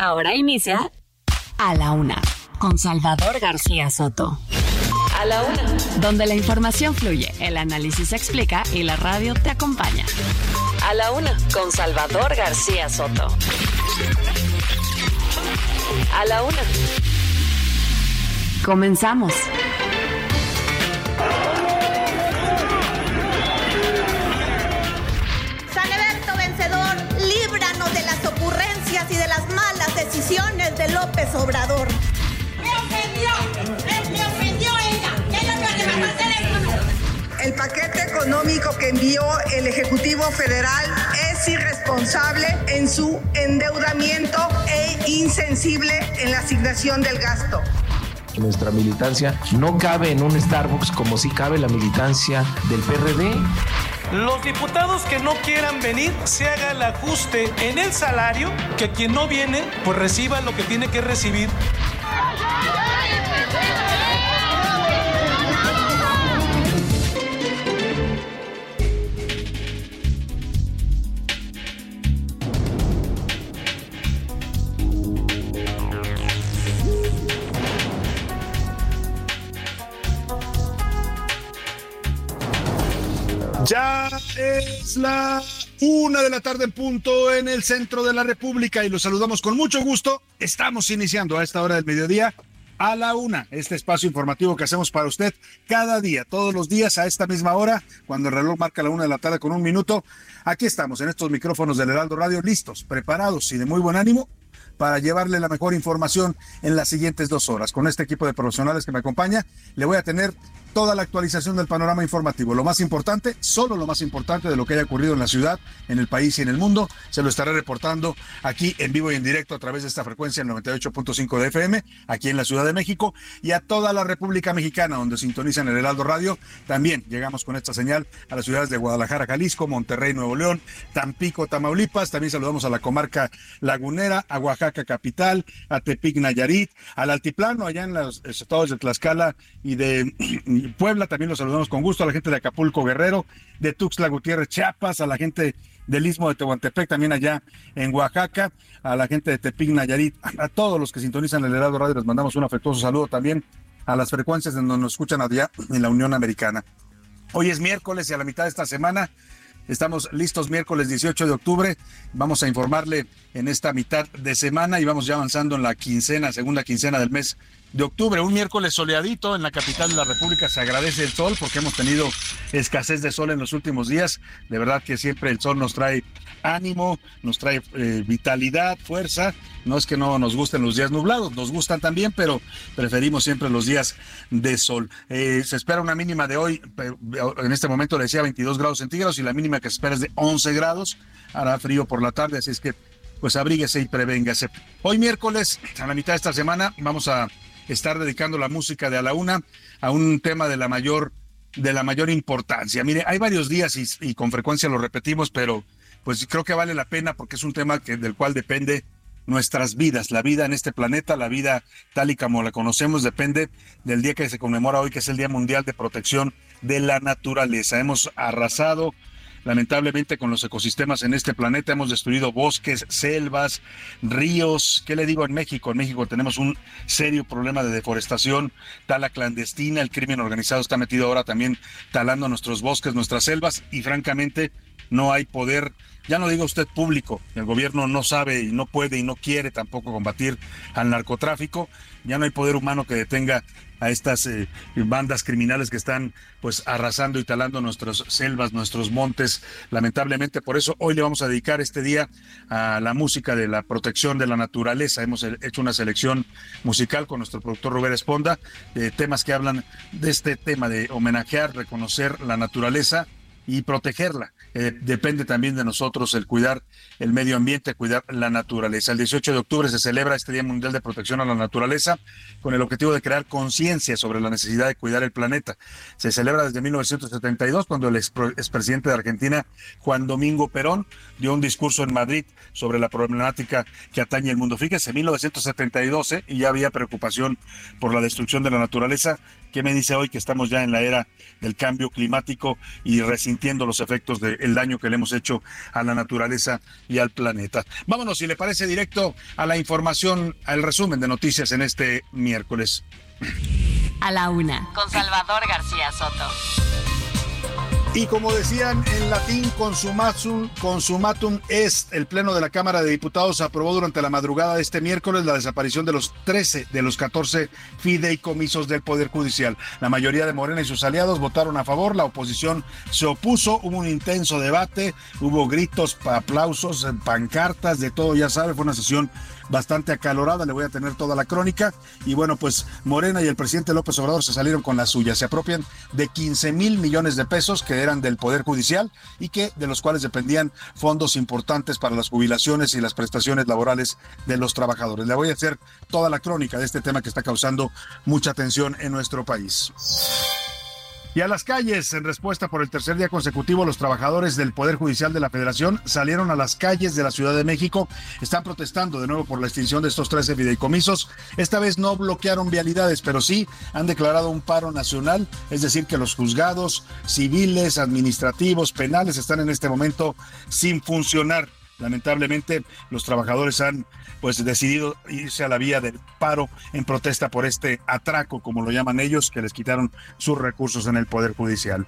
Ahora inicia A la Una con Salvador García Soto. A la Una. Donde la información fluye, el análisis se explica y la radio te acompaña. A la Una con Salvador García Soto. A la Una. Comenzamos. San Eberto vencedor, líbranos de las ocurrencias y de las malas decisiones de López Obrador. ¡Me ofendió! ¡Me, me ofendió ella! ¡Ella me va a hacer esto! El paquete económico que envió el Ejecutivo Federal es irresponsable en su endeudamiento e insensible en la asignación del gasto. Nuestra militancia no cabe en un Starbucks como si cabe la militancia del PRD. Los diputados que no quieran venir, se haga el ajuste en el salario, que quien no viene, pues reciba lo que tiene que recibir. Ya es la una de la tarde en punto en el centro de la República y los saludamos con mucho gusto. Estamos iniciando a esta hora del mediodía a la una, este espacio informativo que hacemos para usted cada día, todos los días a esta misma hora, cuando el reloj marca la una de la tarde con un minuto. Aquí estamos en estos micrófonos del Heraldo Radio, listos, preparados y de muy buen ánimo para llevarle la mejor información en las siguientes dos horas. Con este equipo de profesionales que me acompaña, le voy a tener toda la actualización del panorama informativo. Lo más importante, solo lo más importante de lo que haya ocurrido en la ciudad, en el país y en el mundo, se lo estaré reportando aquí en vivo y en directo a través de esta frecuencia, el 98.5 de FM, aquí en la Ciudad de México y a toda la República Mexicana, donde sintonizan el Heraldo Radio. También llegamos con esta señal a las ciudades de Guadalajara, Jalisco, Monterrey, Nuevo León, Tampico, Tamaulipas. También saludamos a la comarca lagunera, a Oaxaca capital, a Tepic, Nayarit, al altiplano allá en los estados de Tlaxcala y de Puebla, también los saludamos con gusto, a la gente de Acapulco Guerrero, de Tuxtla Gutiérrez Chiapas, a la gente del Istmo de Tehuantepec, también allá en Oaxaca, a la gente de Tepic Nayarit, a todos los que sintonizan el Heraldo Radio, les mandamos un afectuoso saludo también a las frecuencias en donde nos escuchan allá en la Unión Americana. Hoy es miércoles y a la mitad de esta semana Estamos listos miércoles 18 de octubre. Vamos a informarle en esta mitad de semana y vamos ya avanzando en la quincena, segunda quincena del mes de octubre. Un miércoles soleadito en la capital de la República. Se agradece el sol porque hemos tenido escasez de sol en los últimos días. De verdad que siempre el sol nos trae ánimo, nos trae eh, vitalidad, fuerza. No es que no nos gusten los días nublados, nos gustan también, pero preferimos siempre los días de sol. Eh, se espera una mínima de hoy, en este momento le decía 22 grados centígrados y la mínima que se espera es de 11 grados. Hará frío por la tarde, así es que pues abríguese y prevéngase. Hoy miércoles, a la mitad de esta semana, vamos a estar dedicando la música de a la una a un tema de la mayor de la mayor importancia. Mire, hay varios días y, con frecuencia lo repetimos, pero pues creo que vale la pena porque es un tema que, del cual depende nuestras vidas, la vida en este planeta, la vida tal y como la conocemos, depende del día que se conmemora hoy, que es el Día Mundial de Protección de la Naturaleza. Hemos arrasado lamentablemente con los ecosistemas en este planeta, hemos destruido bosques, selvas, ríos. ¿Qué le digo en México? En México tenemos un serio problema de deforestación, tala clandestina, el crimen organizado está metido ahora también talando nuestros bosques, nuestras selvas y francamente no hay poder ya no diga usted público, el gobierno no sabe y no puede y no quiere tampoco combatir al narcotráfico, ya no hay poder humano que detenga a estas eh, bandas criminales que están pues arrasando y talando nuestras selvas, nuestros montes. Lamentablemente, por eso hoy le vamos a dedicar este día a la música de la protección de la naturaleza. Hemos hecho una selección musical con nuestro productor Robert Esponda, de temas que hablan de este tema de homenajear, reconocer la naturaleza y protegerla. Eh, depende también de nosotros el cuidar el medio ambiente, cuidar la naturaleza. El 18 de octubre se celebra este Día Mundial de Protección a la Naturaleza con el objetivo de crear conciencia sobre la necesidad de cuidar el planeta. Se celebra desde 1972 cuando el expresidente de Argentina, Juan Domingo Perón, dio un discurso en Madrid sobre la problemática que atañe el mundo. Fíjese, 1972 ¿eh? y ya había preocupación por la destrucción de la naturaleza. ¿Qué me dice hoy que estamos ya en la era del cambio climático y resintiendo los efectos del daño que le hemos hecho a la naturaleza y al planeta? Vámonos, si le parece, directo a la información, al resumen de noticias en este miércoles. A la una, con Salvador García Soto. Y como decían en latín, consumatum, consumatum est. El Pleno de la Cámara de Diputados aprobó durante la madrugada de este miércoles la desaparición de los 13 de los 14 fideicomisos del Poder Judicial. La mayoría de Morena y sus aliados votaron a favor, la oposición se opuso, hubo un intenso debate, hubo gritos, aplausos, pancartas, de todo, ya sabe, fue una sesión bastante acalorada, le voy a tener toda la crónica. Y bueno, pues Morena y el presidente López Obrador se salieron con la suya, se apropian de 15 mil millones de pesos que eran del Poder Judicial y que de los cuales dependían fondos importantes para las jubilaciones y las prestaciones laborales de los trabajadores. Le voy a hacer toda la crónica de este tema que está causando mucha tensión en nuestro país. Y a las calles, en respuesta por el tercer día consecutivo, los trabajadores del Poder Judicial de la Federación salieron a las calles de la Ciudad de México. Están protestando de nuevo por la extinción de estos 13 fideicomisos. Esta vez no bloquearon vialidades, pero sí han declarado un paro nacional, es decir, que los juzgados civiles, administrativos, penales están en este momento sin funcionar. Lamentablemente, los trabajadores han pues decidido irse a la vía del paro en protesta por este atraco, como lo llaman ellos, que les quitaron sus recursos en el Poder Judicial.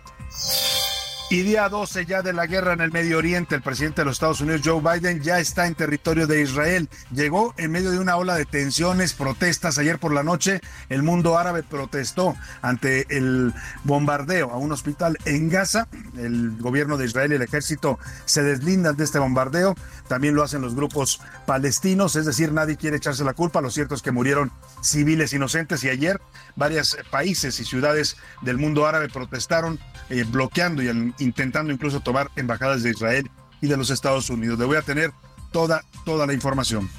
Y día 12 ya de la guerra en el Medio Oriente, el presidente de los Estados Unidos, Joe Biden, ya está en territorio de Israel. Llegó en medio de una ola de tensiones, protestas. Ayer por la noche el mundo árabe protestó ante el bombardeo a un hospital en Gaza. El gobierno de Israel y el ejército se deslindan de este bombardeo. También lo hacen los grupos palestinos, es decir, nadie quiere echarse la culpa. Lo cierto es que murieron civiles inocentes y ayer varios países y ciudades del mundo árabe protestaron eh, bloqueando y intentando incluso tomar embajadas de Israel y de los Estados Unidos. Le voy a tener toda, toda la información.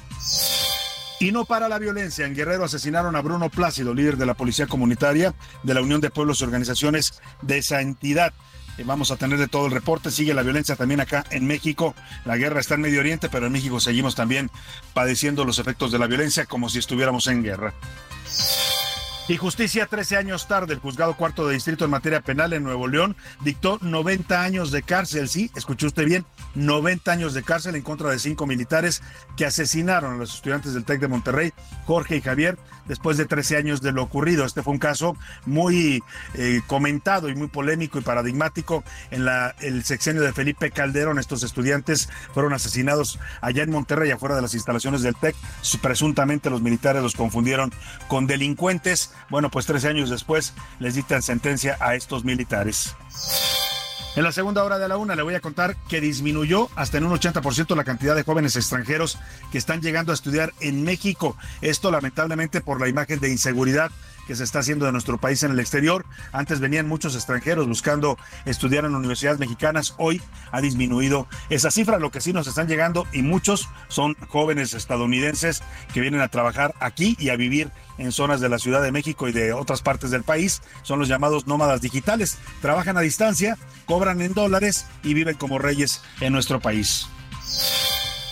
Y no para la violencia. En Guerrero asesinaron a Bruno Plácido, líder de la Policía Comunitaria de la Unión de Pueblos y Organizaciones de esa entidad. Eh, vamos a tener de todo el reporte. Sigue la violencia también acá en México. La guerra está en Medio Oriente, pero en México seguimos también padeciendo los efectos de la violencia como si estuviéramos en guerra. Y justicia, 13 años tarde, el juzgado cuarto de distrito en materia penal en Nuevo León dictó 90 años de cárcel, sí, escuchó usted bien, 90 años de cárcel en contra de cinco militares que asesinaron a los estudiantes del TEC de Monterrey, Jorge y Javier, después de 13 años de lo ocurrido. Este fue un caso muy eh, comentado y muy polémico y paradigmático en la, el sexenio de Felipe Calderón. Estos estudiantes fueron asesinados allá en Monterrey, afuera de las instalaciones del TEC. Presuntamente los militares los confundieron con delincuentes bueno, pues 13 años después les dictan sentencia a estos militares. En la segunda hora de la una le voy a contar que disminuyó hasta en un 80% la cantidad de jóvenes extranjeros que están llegando a estudiar en México. Esto lamentablemente por la imagen de inseguridad que se está haciendo de nuestro país en el exterior. Antes venían muchos extranjeros buscando estudiar en universidades mexicanas. Hoy ha disminuido esa cifra. Lo que sí nos están llegando y muchos son jóvenes estadounidenses que vienen a trabajar aquí y a vivir en zonas de la Ciudad de México y de otras partes del país. Son los llamados nómadas digitales. Trabajan a distancia, cobran en dólares y viven como reyes en nuestro país.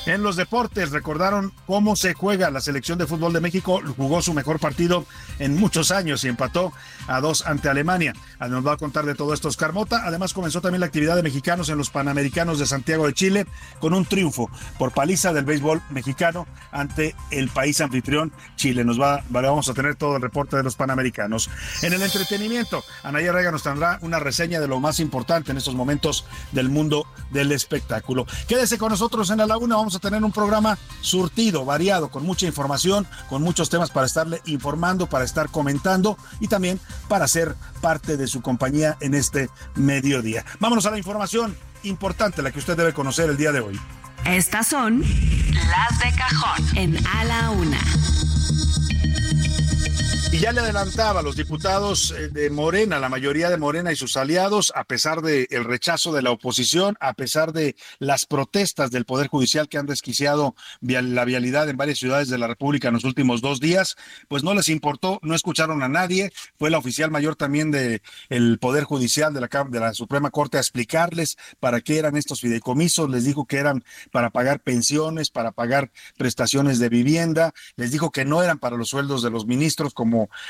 En los deportes recordaron cómo se juega la selección de fútbol de México. Jugó su mejor partido en muchos años y empató a dos ante Alemania. Nos va a contar de todo esto Oscar Mota. Además comenzó también la actividad de mexicanos en los Panamericanos de Santiago de Chile con un triunfo por paliza del béisbol mexicano ante el país anfitrión Chile. Nos va, vamos a tener todo el reporte de los Panamericanos. En el entretenimiento, Anaya Rega nos tendrá una reseña de lo más importante en estos momentos del mundo del espectáculo. Quédese con nosotros en la laguna. A tener un programa surtido, variado, con mucha información, con muchos temas para estarle informando, para estar comentando y también para ser parte de su compañía en este mediodía. Vámonos a la información importante, la que usted debe conocer el día de hoy. Estas son las de cajón en A la Una. Y ya le adelantaba a los diputados eh, de Morena, la mayoría de Morena y sus aliados, a pesar del el rechazo de la oposición, a pesar de las protestas del Poder Judicial que han desquiciado la vialidad en varias ciudades de la República en los últimos dos días, pues no les importó, no escucharon a nadie. Fue la oficial mayor también del el Poder Judicial de la, de la Suprema Corte a explicarles para qué eran estos fideicomisos. Les dijo que eran para pagar pensiones, para pagar prestaciones de vivienda. Les dijo que no eran para los sueldos de los ministros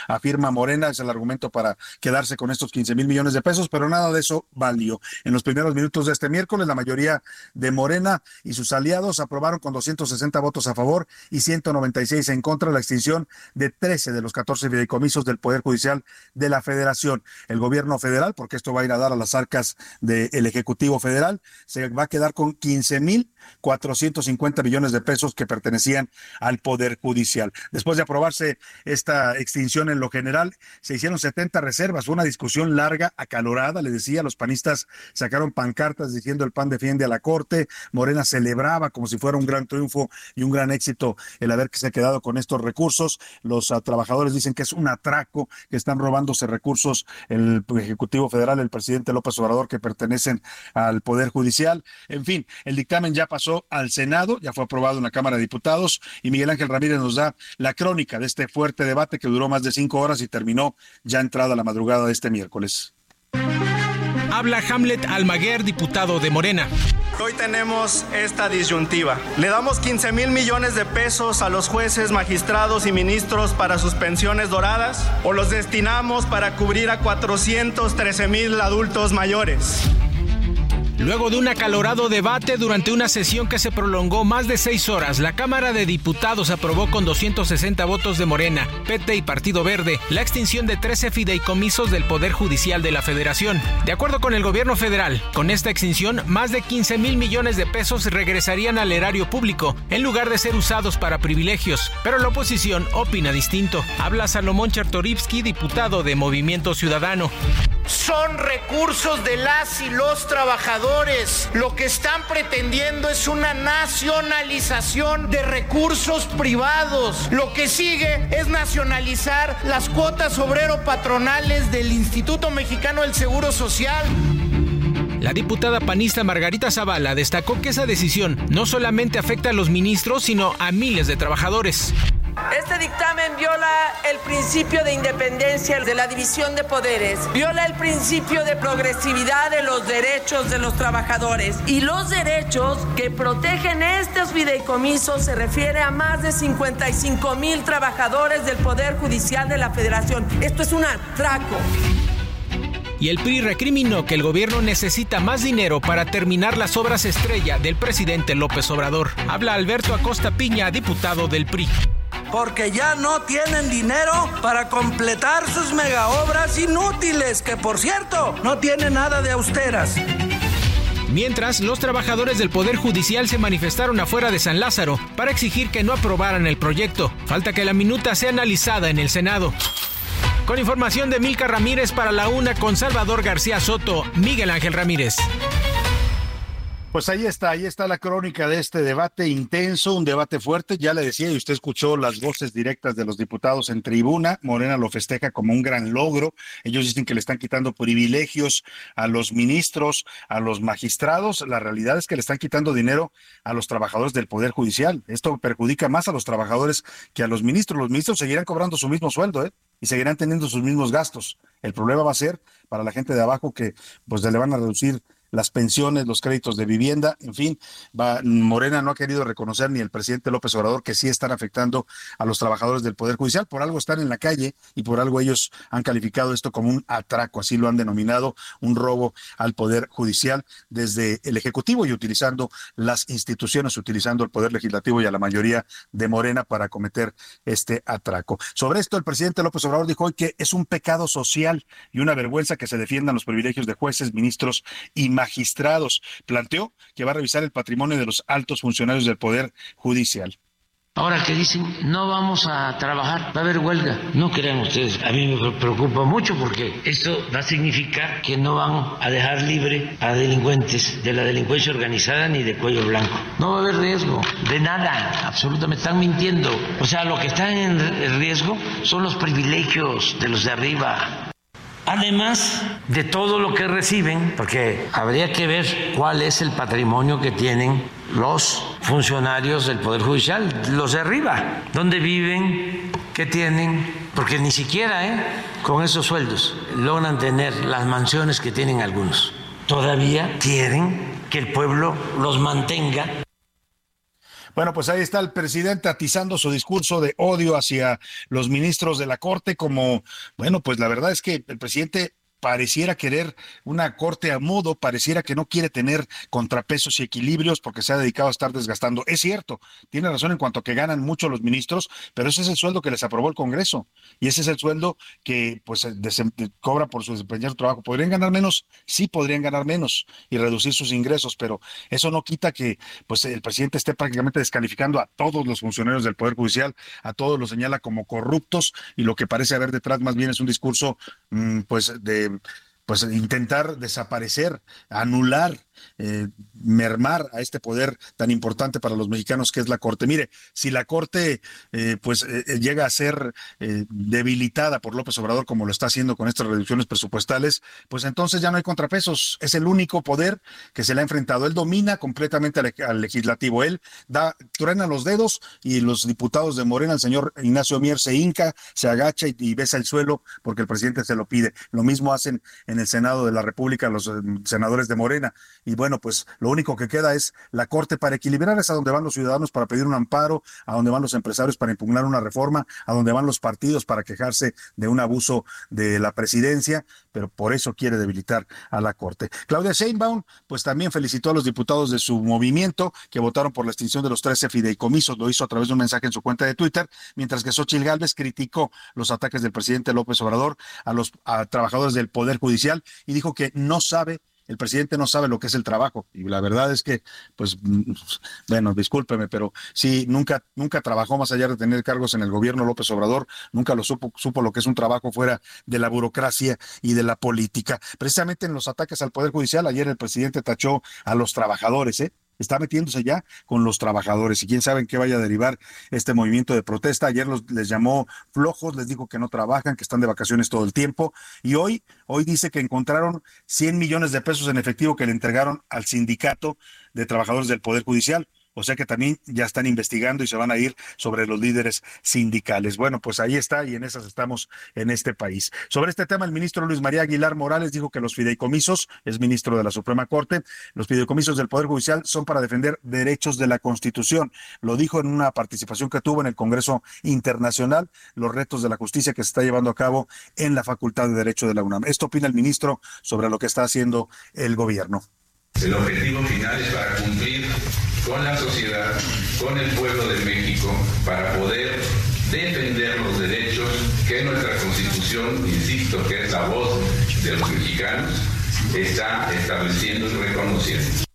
afirma Morena, es el argumento para quedarse con estos 15 mil millones de pesos, pero nada de eso valió. En los primeros minutos de este miércoles, la mayoría de Morena y sus aliados aprobaron con 260 votos a favor y 196 en contra la extinción de 13 de los 14 fideicomisos del Poder Judicial de la Federación. El gobierno federal, porque esto va a ir a dar a las arcas del Ejecutivo Federal, se va a quedar con 15 mil 450 millones de pesos que pertenecían al Poder Judicial. Después de aprobarse esta extinción en lo general, se hicieron 70 reservas, una discusión larga, acalorada, le decía, los panistas sacaron pancartas diciendo el PAN defiende a la Corte, Morena celebraba como si fuera un gran triunfo y un gran éxito el haberse quedado con estos recursos, los uh, trabajadores dicen que es un atraco, que están robándose recursos. El Ejecutivo Federal, el presidente López Obrador, que pertenecen al Poder Judicial, en fin, el dictamen ya pasó al Senado, ya fue aprobado en la Cámara de Diputados y Miguel Ángel Ramírez nos da la crónica de este fuerte debate que duró más de cinco horas y terminó ya entrada la madrugada de este miércoles. Habla Hamlet Almaguer, diputado de Morena. Hoy tenemos esta disyuntiva. ¿Le damos 15 mil millones de pesos a los jueces, magistrados y ministros para sus pensiones doradas? ¿O los destinamos para cubrir a 413 mil adultos mayores? Luego de un acalorado debate durante una sesión que se prolongó más de seis horas, la Cámara de Diputados aprobó con 260 votos de Morena, PT y Partido Verde la extinción de 13 fideicomisos del Poder Judicial de la Federación. De acuerdo con el gobierno federal, con esta extinción, más de 15 mil millones de pesos regresarían al erario público en lugar de ser usados para privilegios. Pero la oposición opina distinto. Habla Salomón Chertorivsky, diputado de Movimiento Ciudadano. Son recursos de las y los trabajadores. Lo que están pretendiendo es una nacionalización de recursos privados. Lo que sigue es nacionalizar las cuotas obrero-patronales del Instituto Mexicano del Seguro Social. La diputada panista Margarita Zavala destacó que esa decisión no solamente afecta a los ministros, sino a miles de trabajadores. Este dictamen viola el principio de independencia de la división de poderes, viola el principio de progresividad de los derechos de los trabajadores y los derechos que protegen estos fideicomisos se refiere a más de 55 mil trabajadores del Poder Judicial de la Federación. Esto es un atraco y el PRI recriminó que el gobierno necesita más dinero para terminar las obras estrella del presidente López Obrador. Habla Alberto Acosta Piña, diputado del PRI porque ya no tienen dinero para completar sus megaobras inútiles, que por cierto, no tienen nada de austeras. Mientras, los trabajadores del Poder Judicial se manifestaron afuera de San Lázaro para exigir que no aprobaran el proyecto. Falta que la minuta sea analizada en el Senado. Con información de Milka Ramírez para la UNA con Salvador García Soto, Miguel Ángel Ramírez. Pues ahí está, ahí está la crónica de este debate intenso, un debate fuerte. Ya le decía, y usted escuchó las voces directas de los diputados en tribuna. Morena lo festeja como un gran logro. Ellos dicen que le están quitando privilegios a los ministros, a los magistrados. La realidad es que le están quitando dinero a los trabajadores del Poder Judicial. Esto perjudica más a los trabajadores que a los ministros. Los ministros seguirán cobrando su mismo sueldo, ¿eh? Y seguirán teniendo sus mismos gastos. El problema va a ser para la gente de abajo que pues le van a reducir las pensiones, los créditos de vivienda, en fin, Morena no ha querido reconocer ni el presidente López Obrador que sí están afectando a los trabajadores del Poder Judicial, por algo están en la calle y por algo ellos han calificado esto como un atraco, así lo han denominado, un robo al Poder Judicial desde el Ejecutivo y utilizando las instituciones, utilizando el Poder Legislativo y a la mayoría de Morena para cometer este atraco. Sobre esto, el presidente López Obrador dijo hoy que es un pecado social y una vergüenza que se defiendan los privilegios de jueces, ministros y magistrados. Planteó que va a revisar el patrimonio de los altos funcionarios del Poder Judicial. Ahora que dicen, no vamos a trabajar, va a haber huelga. No crean ustedes, a mí me preocupa mucho porque esto va a significar que no van a dejar libre a delincuentes de la delincuencia organizada ni de cuello blanco. No va a haber riesgo de nada, absolutamente. Están mintiendo. O sea, lo que está en riesgo son los privilegios de los de arriba. Además de todo lo que reciben, porque habría que ver cuál es el patrimonio que tienen los funcionarios del Poder Judicial, los de arriba, dónde viven, qué tienen, porque ni siquiera ¿eh? con esos sueldos logran tener las mansiones que tienen algunos. Todavía quieren que el pueblo los mantenga bueno, pues ahí está el presidente atizando su discurso de odio hacia los ministros de la Corte como, bueno, pues la verdad es que el presidente pareciera querer una corte a modo, pareciera que no quiere tener contrapesos y equilibrios porque se ha dedicado a estar desgastando. Es cierto, tiene razón en cuanto a que ganan mucho los ministros, pero ese es el sueldo que les aprobó el Congreso y ese es el sueldo que pues cobra por su desempeñar trabajo. ¿Podrían ganar menos? Sí, podrían ganar menos y reducir sus ingresos, pero eso no quita que pues el presidente esté prácticamente descalificando a todos los funcionarios del Poder Judicial, a todos los señala como corruptos y lo que parece haber detrás más bien es un discurso mm, pues de and pues intentar desaparecer, anular eh, mermar a este poder tan importante para los mexicanos que es la Corte. Mire, si la Corte eh, pues eh, llega a ser debilitada por López Obrador como lo está haciendo con estas reducciones presupuestales, pues entonces ya no hay contrapesos. Es el único poder que se le ha enfrentado. Él domina completamente al, legislativo. Él da, truena los dedos y los diputados de Morena, el señor Ignacio Mier se hinca, se agacha y, besa el suelo porque el presidente se lo pide. Lo mismo hacen en el Senado de la República los senadores de Morena y bueno, pues lo único que queda es la Corte para equilibrar, es a donde van los ciudadanos para pedir un amparo, a donde van los empresarios para impugnar una reforma, a donde van los partidos para quejarse de un abuso de la presidencia, pero por eso quiere debilitar a la Corte. Claudia Sheinbaum, pues también felicitó a los diputados de su movimiento que votaron por la extinción de los 13 fideicomisos, lo hizo a través de un mensaje en su cuenta de Twitter, mientras que Xochitl Gálvez criticó los ataques del presidente López Obrador a los trabajadores del Poder Judicial y dijo que no sabe el presidente no sabe lo que es el trabajo. Y la verdad es que, pues, bueno, discúlpeme, pero sí, nunca, nunca trabajó más allá de tener cargos en el gobierno López Obrador, nunca lo supo, supo lo que es un trabajo fuera de la burocracia y de la política. Precisamente en los ataques al Poder Judicial, ayer el presidente tachó a los trabajadores, ¿eh? Está metiéndose ya con los trabajadores y quién sabe en qué vaya a derivar este movimiento de protesta. Ayer los, les llamó flojos, les dijo que no trabajan, que están de vacaciones todo el tiempo y hoy, hoy dice que encontraron 100 millones de pesos en efectivo que le entregaron al sindicato de trabajadores del Poder Judicial. O sea que también ya están investigando y se van a ir sobre los líderes sindicales. Bueno, pues ahí está y en esas estamos en este país. Sobre este tema, el ministro Luis María Aguilar Morales dijo que los fideicomisos, es ministro de la Suprema Corte, los fideicomisos del Poder Judicial son para defender derechos de la Constitución. Lo dijo en una participación que tuvo en el Congreso Internacional, los retos de la justicia que se está llevando a cabo en la Facultad de Derecho de la UNAM. Esto opina el ministro sobre lo que está haciendo el gobierno. El objetivo final es para cumplir con la sociedad, con el pueblo de México, para poder defender los derechos que nuestra constitución, insisto, que es la voz de los mexicanos, está estableciendo y reconociendo.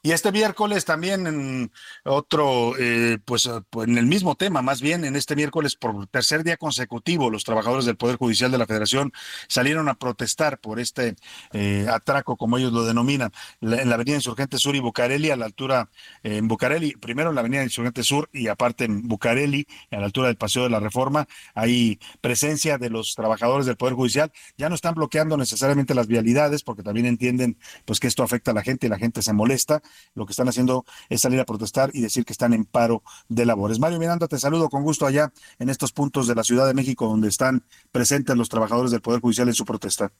Y este miércoles también en otro, eh, pues en el mismo tema, más bien en este miércoles por tercer día consecutivo, los trabajadores del Poder Judicial de la Federación salieron a protestar por este eh, atraco, como ellos lo denominan, en la Avenida Insurgente Sur y Bucareli, a la altura en Bucareli, primero en la Avenida Insurgente Sur y aparte en Bucareli, a la altura del Paseo de la Reforma, hay presencia de los trabajadores del Poder Judicial. Ya no están bloqueando necesariamente las vialidades porque también entienden pues que esto afecta a la gente y la gente se molesta lo que están haciendo es salir a protestar y decir que están en paro de labores. Mario Miranda, te saludo con gusto allá en estos puntos de la Ciudad de México donde están presentes los trabajadores del Poder Judicial en su protesta.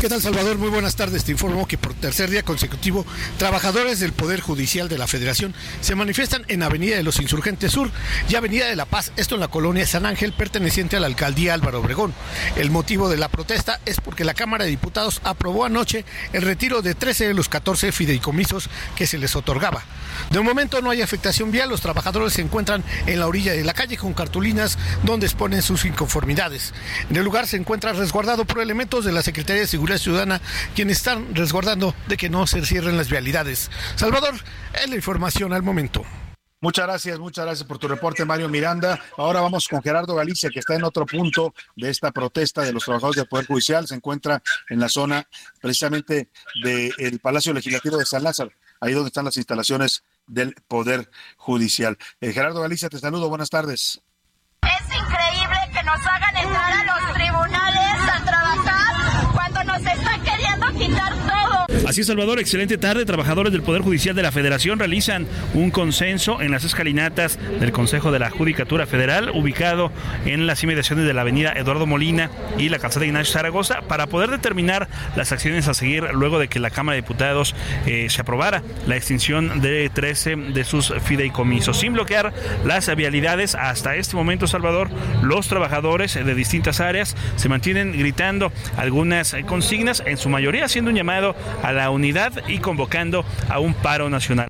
¿Qué tal, Salvador? Muy buenas tardes. Te informo que por tercer día consecutivo, trabajadores del Poder Judicial de la Federación se manifiestan en Avenida de los Insurgentes Sur y Avenida de la Paz, esto en la colonia San Ángel, perteneciente a la alcaldía Álvaro Obregón. El motivo de la protesta es porque la Cámara de Diputados aprobó anoche el retiro de 13 de los 14 fideicomisos que se les otorgaba. De momento no hay afectación vial, los trabajadores se encuentran en la orilla de la calle con cartulinas donde exponen sus inconformidades. En el lugar se encuentra resguardado por elementos de la Secretaría de Seguridad seguridad ciudadana quienes están resguardando de que no se cierren las vialidades. Salvador, es la información al momento. Muchas gracias, muchas gracias por tu reporte, Mario Miranda. Ahora vamos con Gerardo Galicia, que está en otro punto de esta protesta de los trabajadores del Poder Judicial. Se encuentra en la zona precisamente del Palacio Legislativo de San Lázaro, ahí donde están las instalaciones del Poder Judicial. Eh, Gerardo Galicia, te saludo, buenas tardes. Es increíble que nos hagan entrar a los tribunales a trabajar cuando nos están queriendo quitar todo. Así es, Salvador, excelente tarde. Trabajadores del Poder Judicial de la Federación realizan un consenso en las escalinatas del Consejo de la Judicatura Federal, ubicado en las inmediaciones de la avenida Eduardo Molina y la calzada Ignacio Zaragoza, para poder determinar las acciones a seguir luego de que la Cámara de Diputados eh, se aprobara la extinción de 13 de sus fideicomisos. Sin bloquear las vialidades, hasta este momento, Salvador, los trabajadores de distintas áreas se mantienen gritando algunas consignas, en su mayoría haciendo un llamado a la unidad y convocando a un paro nacional.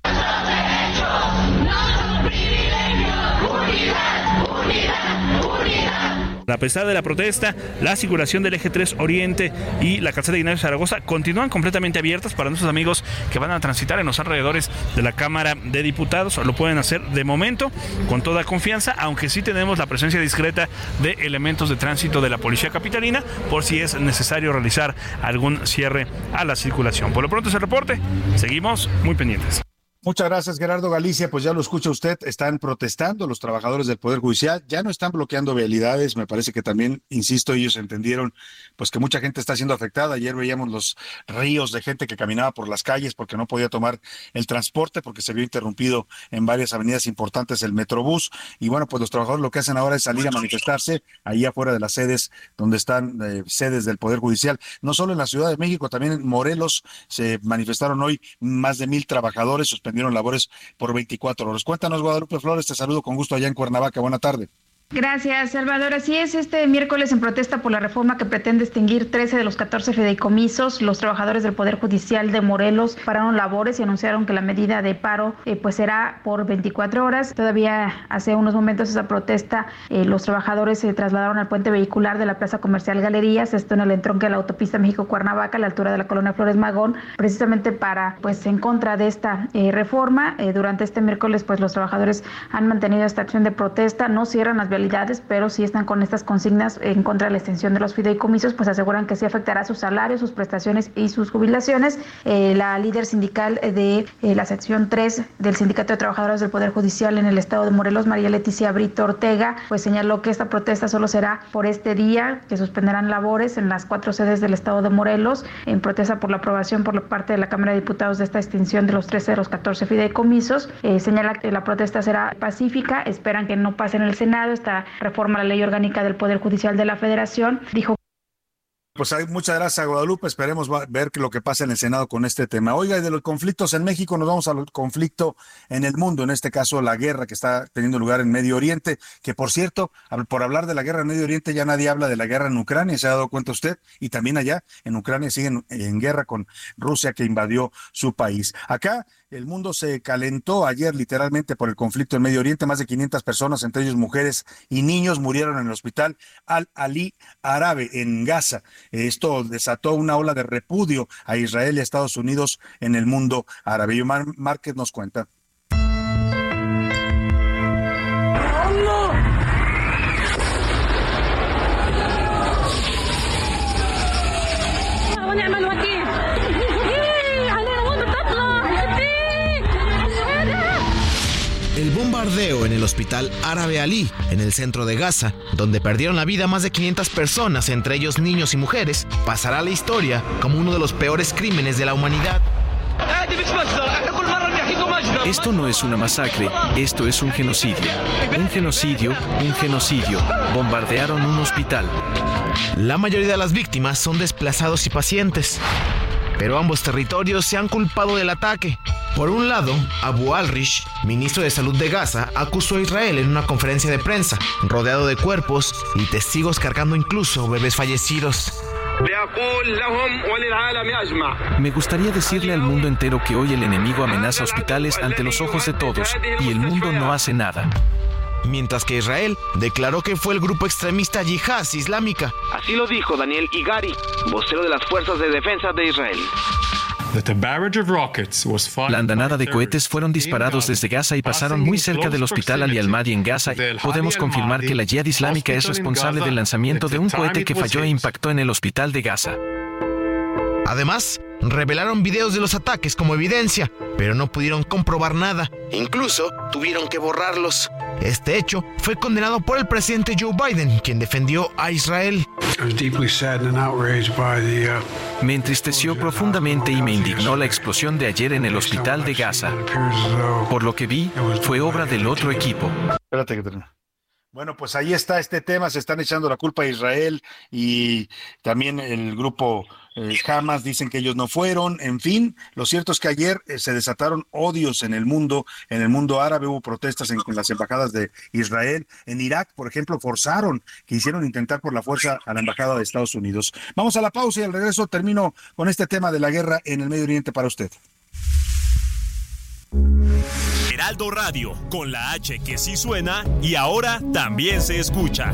A pesar de la protesta, la circulación del eje 3 Oriente y la calzada de Ignacio Zaragoza continúan completamente abiertas para nuestros amigos que van a transitar en los alrededores de la Cámara de Diputados. Lo pueden hacer de momento con toda confianza, aunque sí tenemos la presencia discreta de elementos de tránsito de la Policía Capitalina por si es necesario realizar algún cierre a la circulación. Por lo pronto ese reporte, seguimos muy pendientes. Muchas gracias, Gerardo Galicia. Pues ya lo escucha usted, están protestando los trabajadores del Poder Judicial, ya no están bloqueando vialidades, me parece que también, insisto, ellos entendieron pues que mucha gente está siendo afectada. Ayer veíamos los ríos de gente que caminaba por las calles porque no podía tomar el transporte, porque se vio interrumpido en varias avenidas importantes el Metrobús. Y bueno, pues los trabajadores lo que hacen ahora es salir a manifestarse ahí afuera de las sedes donde están eh, sedes del Poder Judicial. No solo en la Ciudad de México, también en Morelos se manifestaron hoy más de mil trabajadores, suspendieron labores por 24 horas. Cuéntanos, Guadalupe Flores, te saludo con gusto allá en Cuernavaca. Buena tarde. Gracias, Salvador. Así es, este miércoles en protesta por la reforma que pretende extinguir 13 de los 14 fideicomisos, los trabajadores del Poder Judicial de Morelos pararon labores y anunciaron que la medida de paro eh, pues será por 24 horas. Todavía hace unos momentos esa protesta, eh, los trabajadores se trasladaron al puente vehicular de la Plaza Comercial Galerías, esto en el entronque de la autopista México-Cuernavaca, a la altura de la colonia Flores Magón, precisamente para, pues, en contra de esta eh, reforma. durante este miércoles, pues, los trabajadores han mantenido esta acción de protesta, no cierran las pero sí están con estas consignas en contra de la extensión de los fideicomisos, pues aseguran que sí afectará sus salarios, sus prestaciones y sus jubilaciones. Eh, la líder sindical de eh, la sección 3 del Sindicato de Trabajadores del Poder Judicial en el estado de Morelos, María Leticia Brito Ortega, pues señaló que esta protesta solo será por este día, que suspenderán labores en las cuatro sedes del estado de Morelos, en protesta por la aprobación por parte de la Cámara de Diputados de esta extinción de los 13 de los 14 fideicomisos. Eh, señala que la protesta será pacífica, esperan que no pase en el Senado, está reforma a la ley orgánica del Poder Judicial de la Federación. Dijo pues hay, muchas gracias, Guadalupe. Esperemos ver lo que pasa en el Senado con este tema. Oiga, y de los conflictos en México nos vamos al conflicto en el mundo, en este caso la guerra que está teniendo lugar en Medio Oriente, que por cierto, por hablar de la guerra en Medio Oriente ya nadie habla de la guerra en Ucrania, ¿se ha dado cuenta usted? Y también allá en Ucrania siguen en guerra con Rusia que invadió su país. Acá el mundo se calentó ayer literalmente por el conflicto en Medio Oriente. Más de 500 personas, entre ellos mujeres y niños, murieron en el hospital Al-Ali Árabe en Gaza. Esto desató una ola de repudio a Israel y a Estados Unidos en el mundo árabe. Y Omar Márquez nos cuenta. Bombardeo en el hospital Árabe Ali, en el centro de Gaza, donde perdieron la vida más de 500 personas, entre ellos niños y mujeres, pasará a la historia como uno de los peores crímenes de la humanidad. Esto no es una masacre, esto es un genocidio. Un genocidio, un genocidio. Bombardearon un hospital. La mayoría de las víctimas son desplazados y pacientes pero ambos territorios se han culpado del ataque. Por un lado, Abu al-Rish, ministro de Salud de Gaza, acusó a Israel en una conferencia de prensa, rodeado de cuerpos y testigos cargando incluso bebés fallecidos. Me gustaría decirle al mundo entero que hoy el enemigo amenaza hospitales ante los ojos de todos y el mundo no hace nada. Mientras que Israel declaró que fue el grupo extremista Yihad Islámica. Así lo dijo Daniel Igari, vocero de las Fuerzas de Defensa de Israel. La andanada de cohetes fueron disparados desde Gaza y pasaron muy cerca del hospital Ali al-Mahdi en Gaza. Podemos confirmar que la Jihad Islámica es responsable del lanzamiento de un cohete que falló e impactó en el hospital de Gaza. Además, revelaron videos de los ataques como evidencia, pero no pudieron comprobar nada. Incluso tuvieron que borrarlos. Este hecho fue condenado por el presidente Joe Biden, quien defendió a Israel. Me entristeció profundamente y me indignó la explosión de ayer en el hospital de Gaza. Por lo que vi, fue obra del otro equipo. Espérate que termine. Bueno, pues ahí está este tema, se están echando la culpa a Israel y también el grupo Hamas dicen que ellos no fueron, en fin, lo cierto es que ayer eh, se desataron odios en el mundo, en el mundo árabe hubo protestas en, las embajadas de Israel, en Irak, por ejemplo, forzaron, quisieron intentar por la fuerza a la embajada de Estados Unidos. Vamos a la pausa y al regreso termino con este tema de la guerra en el Medio Oriente para usted. Heraldo Radio, con la H que sí suena y ahora también se escucha.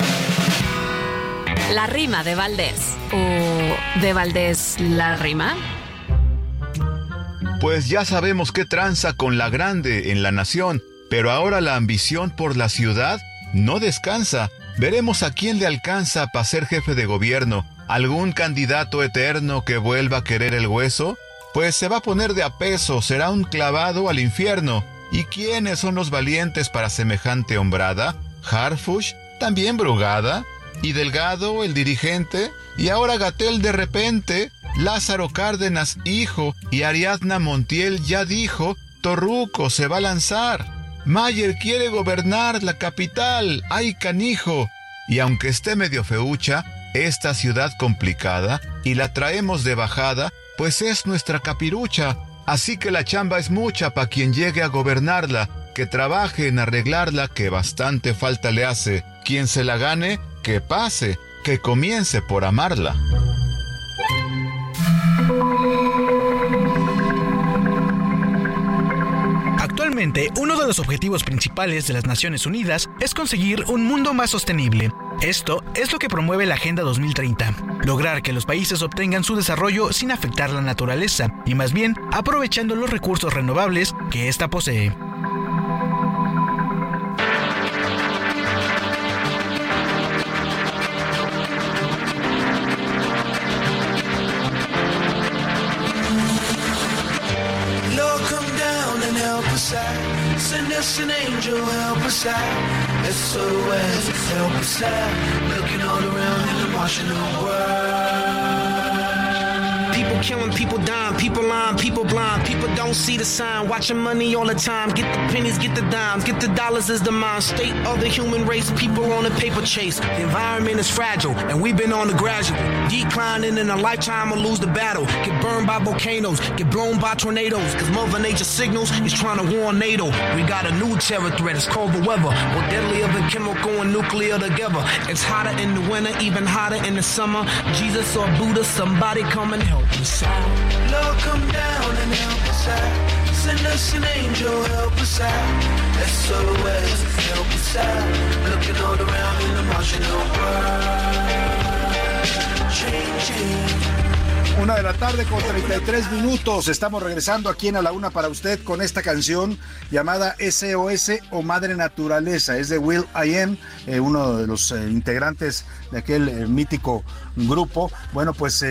La rima de Valdés. ¿O de Valdés la rima? Pues ya sabemos qué tranza con la grande en la nación, pero ahora la ambición por la ciudad no descansa. Veremos a quién le alcanza para ser jefe de gobierno. ¿Algún candidato eterno que vuelva a querer el hueso? Pues se va a poner de a peso, será un clavado al infierno. ¿Y quiénes son los valientes para semejante hombrada? Harfush, también Brugada, y Delgado, el dirigente, y ahora Gatel de repente, Lázaro Cárdenas, hijo, y Ariadna Montiel ya dijo, Torruco se va a lanzar. Mayer quiere gobernar la capital. ¡Ay, canijo! Y aunque esté medio feucha, esta ciudad complicada, y la traemos de bajada, pues es nuestra capirucha. Así que la chamba es mucha para quien llegue a gobernarla, que trabaje en arreglarla, que bastante falta le hace. Quien se la gane, que pase, que comience por amarla. Actualmente, uno de los objetivos principales de las Naciones Unidas es conseguir un mundo más sostenible. Esto es lo que promueve la Agenda 2030, lograr que los países obtengan su desarrollo sin afectar la naturaleza y más bien aprovechando los recursos renovables que ésta posee. Side. Send us an angel, help us out. SOS, help us out. Looking all around in the Martian world. People killing, people dying, people lying, people blind. People don't see the sign. Watching money all the time. Get the pennies, get the dimes, get the dollars is the mind state of the human race. People on a paper chase. The environment is fragile, and we've been on the gradual declining in a lifetime or lose the battle. Get burned by volcanoes, get blown by tornadoes. Cause Mother Nature signals is trying to warn NATO. We got a new terror threat, it's called the weather. More deadlier than chemical and nuclear together. It's hotter in the winter, even hotter in the summer. Jesus or Buddha, somebody come and help. Down and help us out. Help us out. All around in the. Una de la tarde con 33 minutos. Estamos regresando aquí en A la Una para usted con esta canción llamada SOS o Madre Naturaleza. Es de Will I Am, eh, uno de los eh, integrantes de aquel eh, mítico grupo. Bueno, pues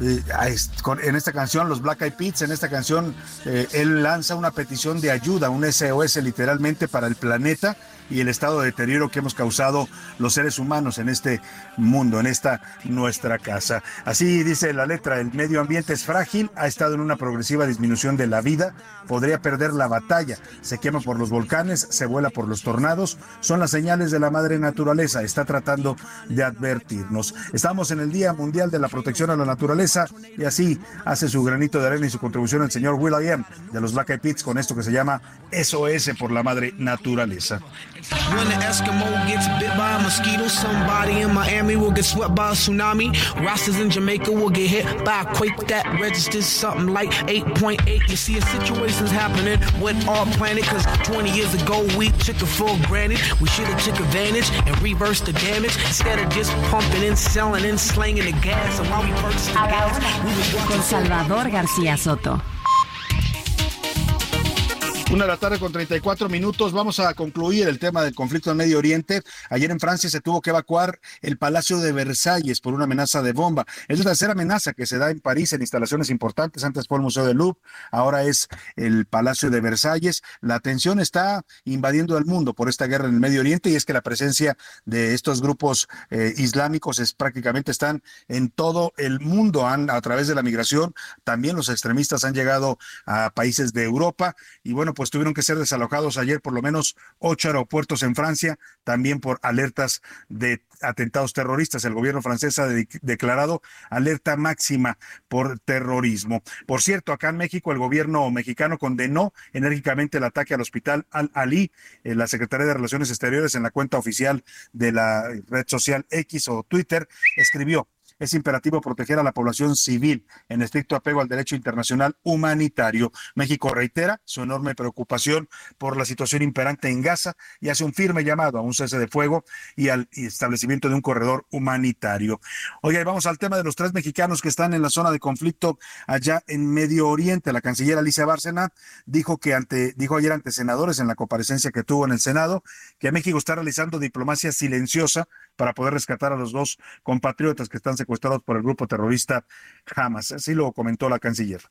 en esta canción, los Black Eyed Peas, en esta canción, eh, él lanza una petición de ayuda, un SOS literalmente para el planeta y el estado de deterioro que hemos causado los seres humanos en este mundo, en esta nuestra casa. Así dice la letra, el medio ambiente es frágil, ha estado en una progresiva disminución de la vida, podría perder la batalla, se quema por los volcanes, se vuela por los tornados, son las señales de la madre naturaleza, está tratando de advertirnos. Estamos en el Día Mundial de la Protección a la Naturaleza y así hace su granito de arena y su contribución el señor Will.i.am de los Black Eyed Peas con esto que se llama SOS por la madre naturaleza. When the Eskimo gets bit by a mosquito, somebody in Miami will get swept by a tsunami. Rostas in Jamaica will get hit by a quake that registers something like 8.8. You see, a situation's happening with our planet, cause 20 years ago we took it for granted. We should have took advantage and reversed the damage instead of just pumping and selling and slanging the gas. And while we purchased the gas, we was Salvador García Soto. Una de la tarde con 34 minutos. Vamos a concluir el tema del conflicto en Medio Oriente. Ayer en Francia se tuvo que evacuar el Palacio de Versalles por una amenaza de bomba. Es la tercera amenaza que se da en París en instalaciones importantes. Antes fue el Museo del Louvre, ahora es el Palacio de Versalles. La tensión está invadiendo el mundo por esta guerra en el Medio Oriente y es que la presencia de estos grupos eh, islámicos es prácticamente están en todo el mundo han, a través de la migración. También los extremistas han llegado a países de Europa y bueno, pues tuvieron que ser desalojados ayer por lo menos ocho aeropuertos en Francia, también por alertas de atentados terroristas. El gobierno francés ha de- declarado alerta máxima por terrorismo. Por cierto, acá en México el gobierno mexicano condenó enérgicamente el ataque al hospital Al-Ali. Eh, la Secretaría de Relaciones Exteriores en la cuenta oficial de la red social X o Twitter escribió es imperativo proteger a la población civil en estricto apego al derecho internacional humanitario. México reitera su enorme preocupación por la situación imperante en Gaza y hace un firme llamado a un cese de fuego y al establecimiento de un corredor humanitario. Oiga, y vamos al tema de los tres mexicanos que están en la zona de conflicto allá en Medio Oriente. La canciller Alicia Bárcena dijo que ante, dijo ayer ante senadores en la comparecencia que tuvo en el Senado que México está realizando diplomacia silenciosa para poder rescatar a los dos compatriotas que están secuestrados por el grupo terrorista Hamas. Así lo comentó la canciller.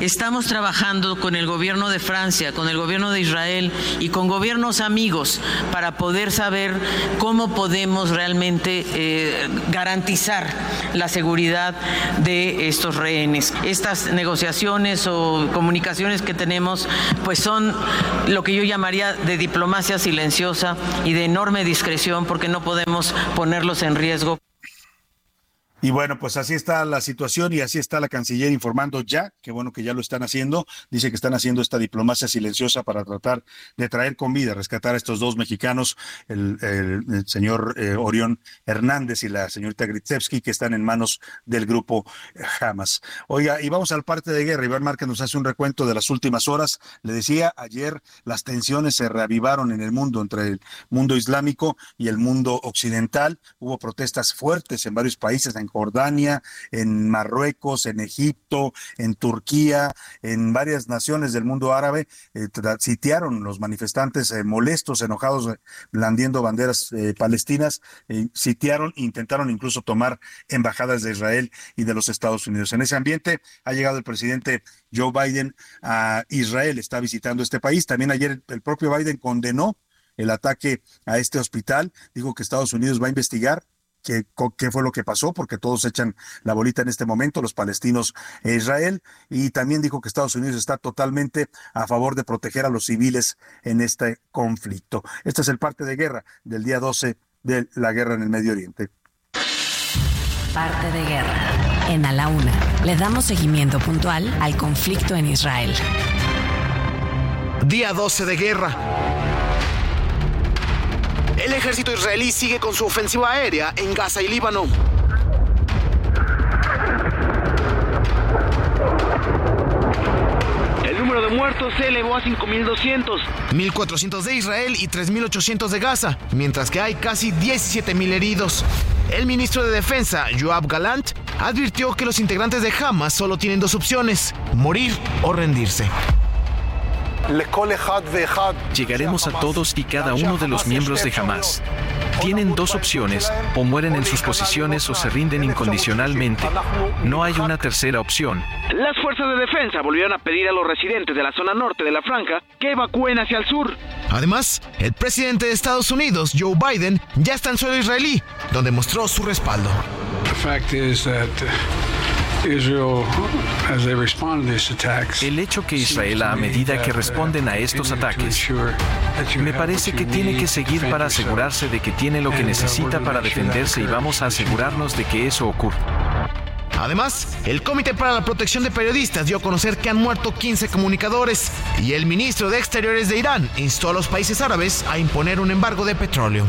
Estamos trabajando con el gobierno de Francia, con el gobierno de Israel y con gobiernos amigos para poder saber cómo podemos realmente eh, garantizar la seguridad de estos rehenes. Estas negociaciones o comunicaciones que tenemos pues son lo que yo llamaría de diplomacia silenciosa y de enorme discreción porque no podemos ponerlos en riesgo. Y bueno, pues así está la situación y así está la canciller informando ya, que bueno que ya lo están haciendo. Dice que están haciendo esta diplomacia silenciosa para tratar de traer con vida, rescatar a estos dos mexicanos, el, señor eh, Orión Hernández y la señorita Gritsevsky, que están en manos del grupo Hamas. Oiga, y vamos al parte de guerra. Iván Márquez nos hace un recuento de las últimas horas. Le decía, ayer las tensiones se reavivaron en el mundo entre el mundo islámico y el mundo occidental. Hubo protestas fuertes en varios países, en Jordania, en Marruecos, en Egipto, en Turquía, en varias naciones del mundo árabe. eh, sitiaron los manifestantes eh, molestos, enojados, eh, blandiendo banderas palestinas, sitiaron intentaron incluso tomar embajadas de Israel y de los Estados Unidos. En ese ambiente ha llegado el presidente Joe Biden a Israel, está visitando este país. También ayer el propio Biden condenó el ataque a este hospital, dijo que Estados Unidos va a investigar qué, qué fue lo que pasó, porque todos echan la bolita en este momento, los palestinos e Israel, y también dijo que Estados Unidos está totalmente a favor de proteger a los civiles en este conflicto. Este es el parte de guerra del día 12 de la guerra en el Medio Oriente. Parte de guerra. En A la Una le damos seguimiento puntual al conflicto en Israel. Día 12 de guerra. El ejército israelí sigue con su ofensiva aérea en Gaza y Líbano. El número de muertos se elevó a 5.200. 1.400 de Israel y 3.800 de Gaza, mientras que hay casi 17.000 heridos. El ministro de Defensa, Joab Galant, advirtió que los integrantes de Hamas solo tienen dos opciones, morir o rendirse. Llegaremos a todos y cada uno de los miembros de Hamas. Tienen dos opciones, o mueren en sus posiciones o se rinden incondicionalmente. No hay una tercera opción. Las fuerzas de defensa volvieron a pedir a los residentes de la zona norte de la franja que evacúen hacia el sur. Además, el presidente de Estados Unidos, Joe Biden, ya está en suelo israelí, donde mostró su respaldo. El hecho que Israel, a medida que responden a estos ataques, me parece que tiene que seguir para asegurarse de que tiene lo que necesita para defenderse y vamos a asegurarnos de que eso ocurra. Además, el Comité para la Protección de Periodistas dio a conocer que han muerto 15 comunicadores y el ministro de Exteriores de Irán instó a los países árabes a imponer un embargo de petróleo.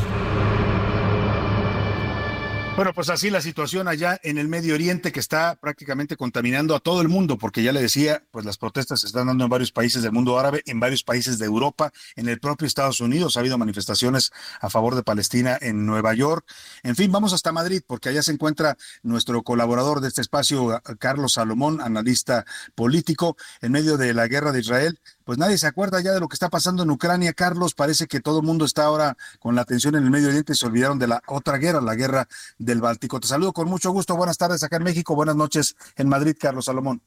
Bueno, pues así la situación allá en el Medio Oriente que está prácticamente contaminando a todo el mundo, porque ya le decía, pues las protestas se están dando en varios países del mundo árabe, en varios países de Europa, en el propio Estados Unidos ha habido manifestaciones a favor de Palestina en Nueva York. En fin, vamos hasta Madrid, porque allá se encuentra nuestro colaborador de este espacio, Carlos Salomón, analista político, en medio de la guerra de Israel pues nadie se acuerda ya de lo que está pasando en Ucrania, Carlos. Parece que todo el mundo está ahora con la atención en el Medio Oriente y se olvidaron de la otra guerra, la guerra del Báltico. Te saludo con mucho gusto. Buenas tardes acá en México. Buenas noches en Madrid, Carlos Salomón.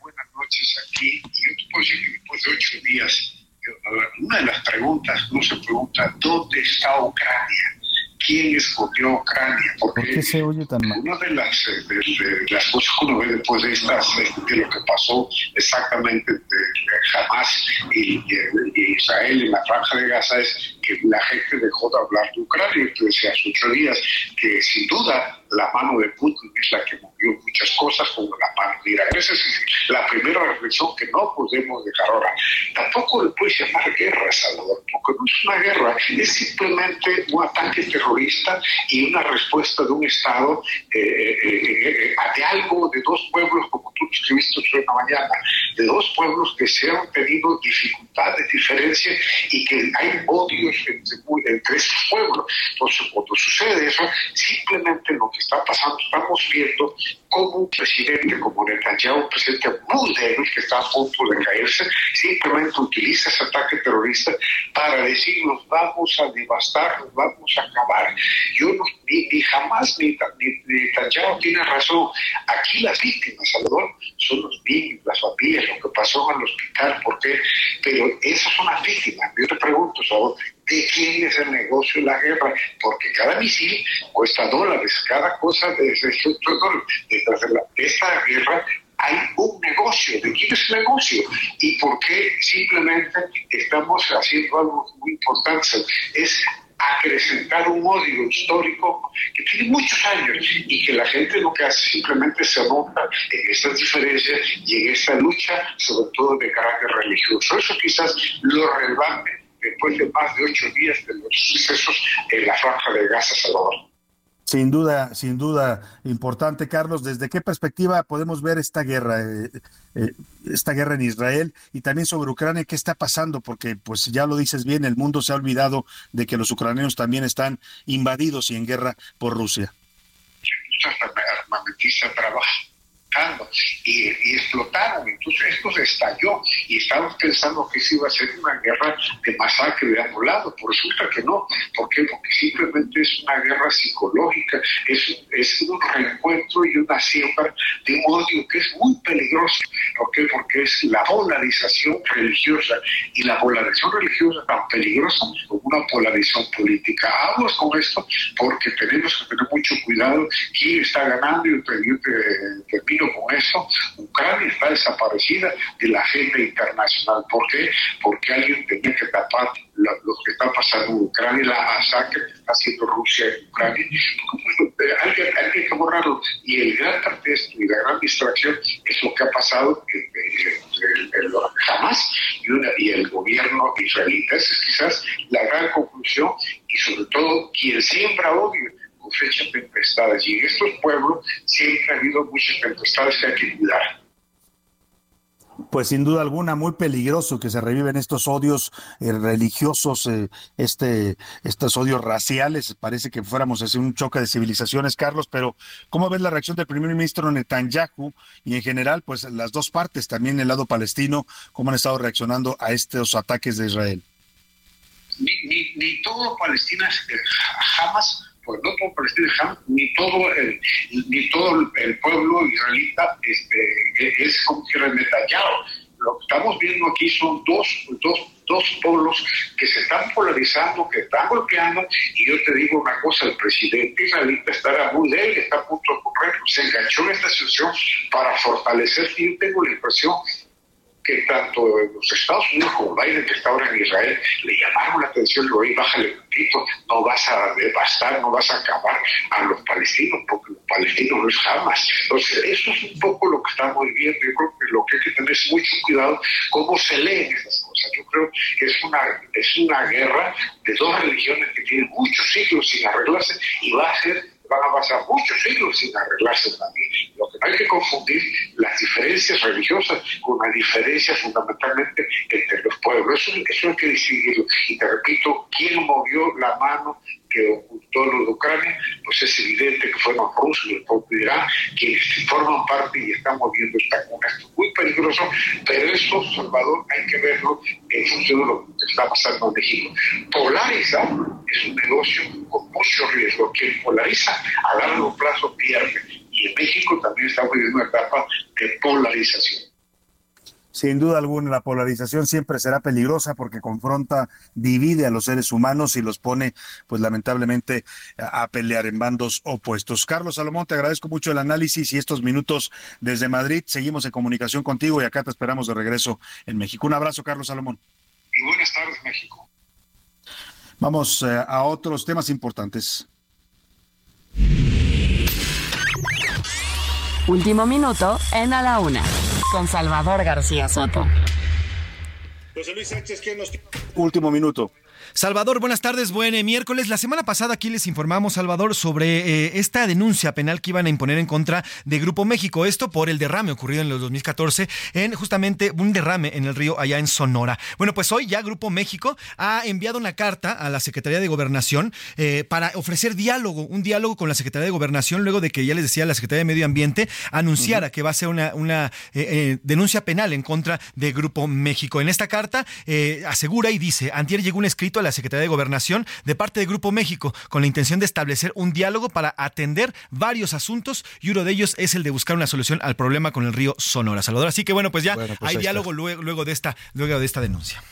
Buenas noches aquí. Yo te puedo después de ocho días, una de las preguntas uno se pregunta, ¿dónde está Ucrania? Quién escogió Ucrania. Porque ¿Por qué se oye tan mal? Una de las, eh, de, de, las cosas que uno ve después de, estas, de lo que pasó exactamente de, Hamas y, y, Israel en la franja de Gaza es que la gente dejó de hablar de Ucrania. Entonces, hace ocho días que sin duda la mano de Putin es la que movió muchas cosas como la mano de Irán. Esa es la primera reflexión que no podemos dejar ahora. Tampoco le puedes llamar guerra, Salvador, porque no es una guerra, es simplemente un ataque terrorista y una respuesta de un Estado eh, eh, eh, de algo, de dos pueblos, como tú escribiste hoy la mañana, de dos pueblos que se han tenido dificultades, diferencias y que hay odios entre, entre esos pueblos. Entonces, cuando sucede eso, simplemente lo que está pasando, estamos viendo como un presidente como Netanyahu, un presidente muy débil que está a punto de caerse, simplemente utiliza ese ataque terrorista para decir nos vamos a devastar, vamos a acabar. Yo no, ni, ni, jamás ni, ni, Netanyahu tiene razón. Aquí las víctimas, Salvador, son los niños, las familias, lo que pasó en el hospital, ¿por qué? Pero esas son las víctimas. Yo te pregunto, Salvador, de quién es el negocio de la guerra, porque cada misil cuesta dólares, cada cosa de, de, dólares. Detrás de, la, de esta guerra hay un negocio. ¿De quién es el negocio? ¿Y por qué simplemente estamos haciendo algo muy importante? Es acrecentar un odio histórico que tiene muchos años y que la gente lo que hace simplemente se monta en estas diferencias y en esta lucha, sobre todo de carácter religioso. Eso quizás lo relevante después de más de ocho días de los sucesos en la franja de Gaza, Salvador. Sin duda, sin duda, importante, Carlos. ¿Desde qué perspectiva podemos ver esta guerra, eh, eh, esta guerra en Israel y también sobre Ucrania? ¿Qué está pasando? Porque, pues ya lo dices bien, el mundo se ha olvidado de que los ucranianos también están invadidos y en guerra por Rusia. Y, explotaron. Entonces esto se estalló y estábamos pensando que eso iba a ser una guerra de masacre de ambos lados. Por resulta que no. ¿Por? Porque simplemente es una guerra psicológica, es, es un reencuentro y una siembra de un odio que es muy peligroso. ¿Por? Porque es la polarización religiosa y la polarización religiosa tan peligrosa como una polarización política. Aguas con esto porque tenemos que tener mucho cuidado quién está ganando y yo te, con eso, Ucrania está desaparecida de la agenda internacional. ¿Por qué? Porque alguien tenía que tapar lo, que está pasando en Ucrania, la masacre que está haciendo Rusia en Ucrania. Pues, alguien, alguien que borrarlo. Y el gran pretexto y la gran distracción es lo que ha pasado Hamas y, y el gobierno israelita. Esa es quizás la gran conclusión y sobre todo quien siembra odio cosecha tempestades. Y en estos pueblos siempre ha habido muchas tempestades que hay que cuidar. Pues sin duda alguna, muy peligroso que se reviven estos odios eh, religiosos, eh, este, estos odios raciales. Parece que fuéramos a un choque de civilizaciones, Carlos, pero ¿cómo ves la reacción del primer ministro Netanyahu y en general, pues las dos partes, también el lado palestino, cómo han estado reaccionando a estos ataques de Israel? ni, ni, todo Palestina jamás pues no todo Palestina ni todo el, ni todo el pueblo israelita este, es como que detallado lo que estamos viendo aquí son dos, dos, dos polos que se están polarizando, que están golpeando, y yo te digo una cosa, el presidente israelita estará muy débil, está a punto de correr, se enganchó en esta situación para fortalecer, y yo tengo la impresión que tanto los Estados Unidos como Biden, que está ahora en Israel, le llamaron la atención, le oí, bájale un poquito, no vas a devastar, no vas a acabar a los palestinos, porque los palestinos no es jamás. Entonces, eso es un poco lo que estamos viviendo. Yo creo que lo que hay que tener es mucho cuidado cómo se leen esas cosas. Yo creo que es una, es una guerra de dos religiones que tienen muchos siglos sin arreglarse y va a ser van a pasar muchos siglos sin arreglarse también. Lo que no hay que confundir las diferencias religiosas con la diferencia fundamentalmente entre los pueblos. Eso, eso hay que decidirlo. Y te repito, ¿quién movió la mano que ocultó lo de Ucrania, pues es evidente que fueron rusos y el de Irán quienes forman parte y están moviendo esta cuna. Esto es muy peligroso, pero eso, Salvador, hay que verlo en función de lo que está pasando en México. Polarizar es un negocio con mucho riesgo. Quien polariza a largo plazo pierde. Y en México también estamos viviendo una etapa de polarización. Sin duda alguna, la polarización siempre será peligrosa porque confronta, divide a los seres humanos y los pone, pues lamentablemente, a, pelear en bandos opuestos. Carlos Salomón, te agradezco mucho el análisis y estos minutos desde Madrid. Seguimos en comunicación contigo y acá te esperamos de regreso en México. Un abrazo, Carlos Salomón. Y buenas tardes, México. Vamos eh, a otros temas importantes. Último minuto en A la Una con Salvador García Soto. José Luis Sánchez, ¿quién nos... Último minuto. Salvador, buenas tardes, buen eh, miércoles. La semana pasada aquí les informamos, Salvador, sobre eh, esta denuncia penal que iban a imponer en contra de Grupo México. Esto por el derrame ocurrido en el 2014 en justamente un derrame en el río allá en Sonora. Bueno, pues hoy ya Grupo México ha enviado una carta a la Secretaría de Gobernación eh, para ofrecer diálogo, un diálogo con la Secretaría de Gobernación luego de que ya les decía la Secretaría de Medio Ambiente anunciara que va a ser una, una denuncia penal en contra de Grupo México. En esta carta asegura y dice, antier llegó un escrito la Secretaría de Gobernación de parte de Grupo México con la intención de establecer un diálogo para atender varios asuntos y uno de ellos es el de buscar una solución al problema con el río Sonora. Salvador, así que bueno, pues ya pues hay diálogo luego, luego, de esta, luego de esta denuncia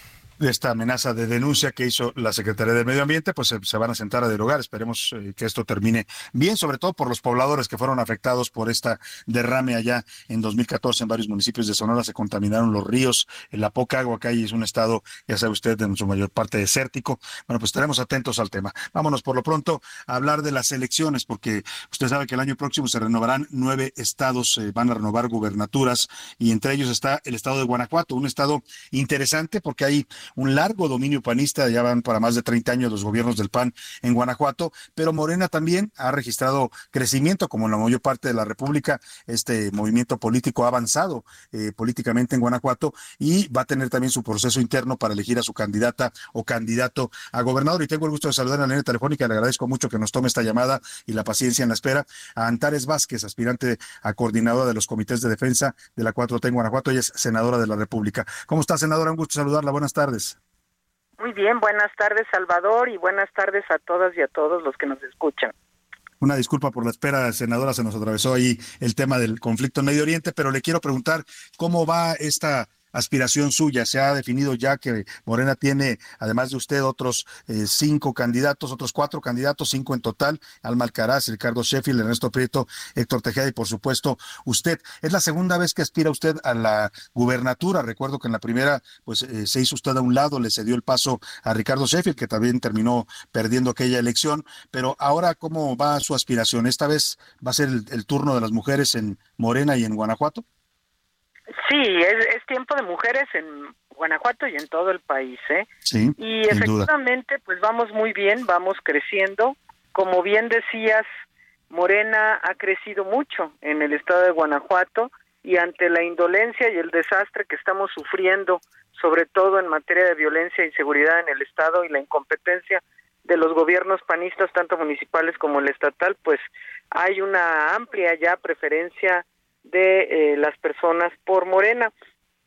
de esta amenaza de denuncia que hizo la Secretaría del Medio Ambiente, pues se, van a sentar a derogar. Esperemos eh, que esto termine bien, sobre todo por los pobladores que fueron afectados por esta derrame allá en 2014 en varios municipios de Sonora. Se contaminaron los ríos, la poca agua que hay es un estado, ya sabe usted, de su mayor parte desértico. Bueno, pues estaremos atentos al tema. Vámonos por lo pronto a hablar de las elecciones, porque usted sabe que el año próximo se renovarán nueve estados, eh, van a renovar gubernaturas y entre ellos está el estado de Guanajuato, un estado interesante porque hay un largo dominio panista, ya van para más de 30 años los gobiernos del PAN en Guanajuato, pero Morena también ha registrado crecimiento, como en la mayor parte de la República, este movimiento político ha avanzado eh, políticamente en Guanajuato y va a tener también su proceso interno para elegir a su candidata o candidato a gobernador. Y tengo el gusto de saludar en la línea telefónica, le agradezco mucho que nos tome esta llamada y la paciencia en la espera, a Antares Vázquez, aspirante a coordinadora de los comités de defensa de la 4T en Guanajuato, ella es senadora de la República. ¿Cómo está, senadora? Un gusto saludarla, buenas tardes. Muy bien, buenas tardes Salvador y buenas tardes a todas y a todos los que nos escuchan. Una disculpa por la espera, senadora, se nos atravesó ahí el tema del conflicto en Medio Oriente, pero le quiero preguntar cómo va esta aspiración suya. Se ha definido ya que Morena tiene, además de usted, otros eh, cinco candidatos, otros cuatro candidatos, cinco en total, Alma Alcaraz, Ricardo Sheffield, Ernesto Prieto, Héctor Tejeda y por supuesto usted. Es la segunda vez que aspira usted a la gubernatura. Recuerdo que en la primera pues eh, se hizo usted a un lado, le cedió el paso a Ricardo Sheffield, que también terminó perdiendo aquella elección. Pero ahora, ¿cómo va su aspiración? ¿Esta vez va a ser el turno de las mujeres en Morena y en Guanajuato? Sí, es, tiempo de mujeres en Guanajuato y en todo el país, ¿eh? Sí, y efectivamente, pues vamos muy bien, vamos creciendo. Como bien decías, Morena ha crecido mucho en el estado de Guanajuato y ante la indolencia y el desastre que estamos sufriendo, sobre todo en materia de violencia y seguridad en el estado y la incompetencia de los gobiernos panistas, tanto municipales como el estatal, pues hay una amplia ya preferencia de eh, las personas por Morena.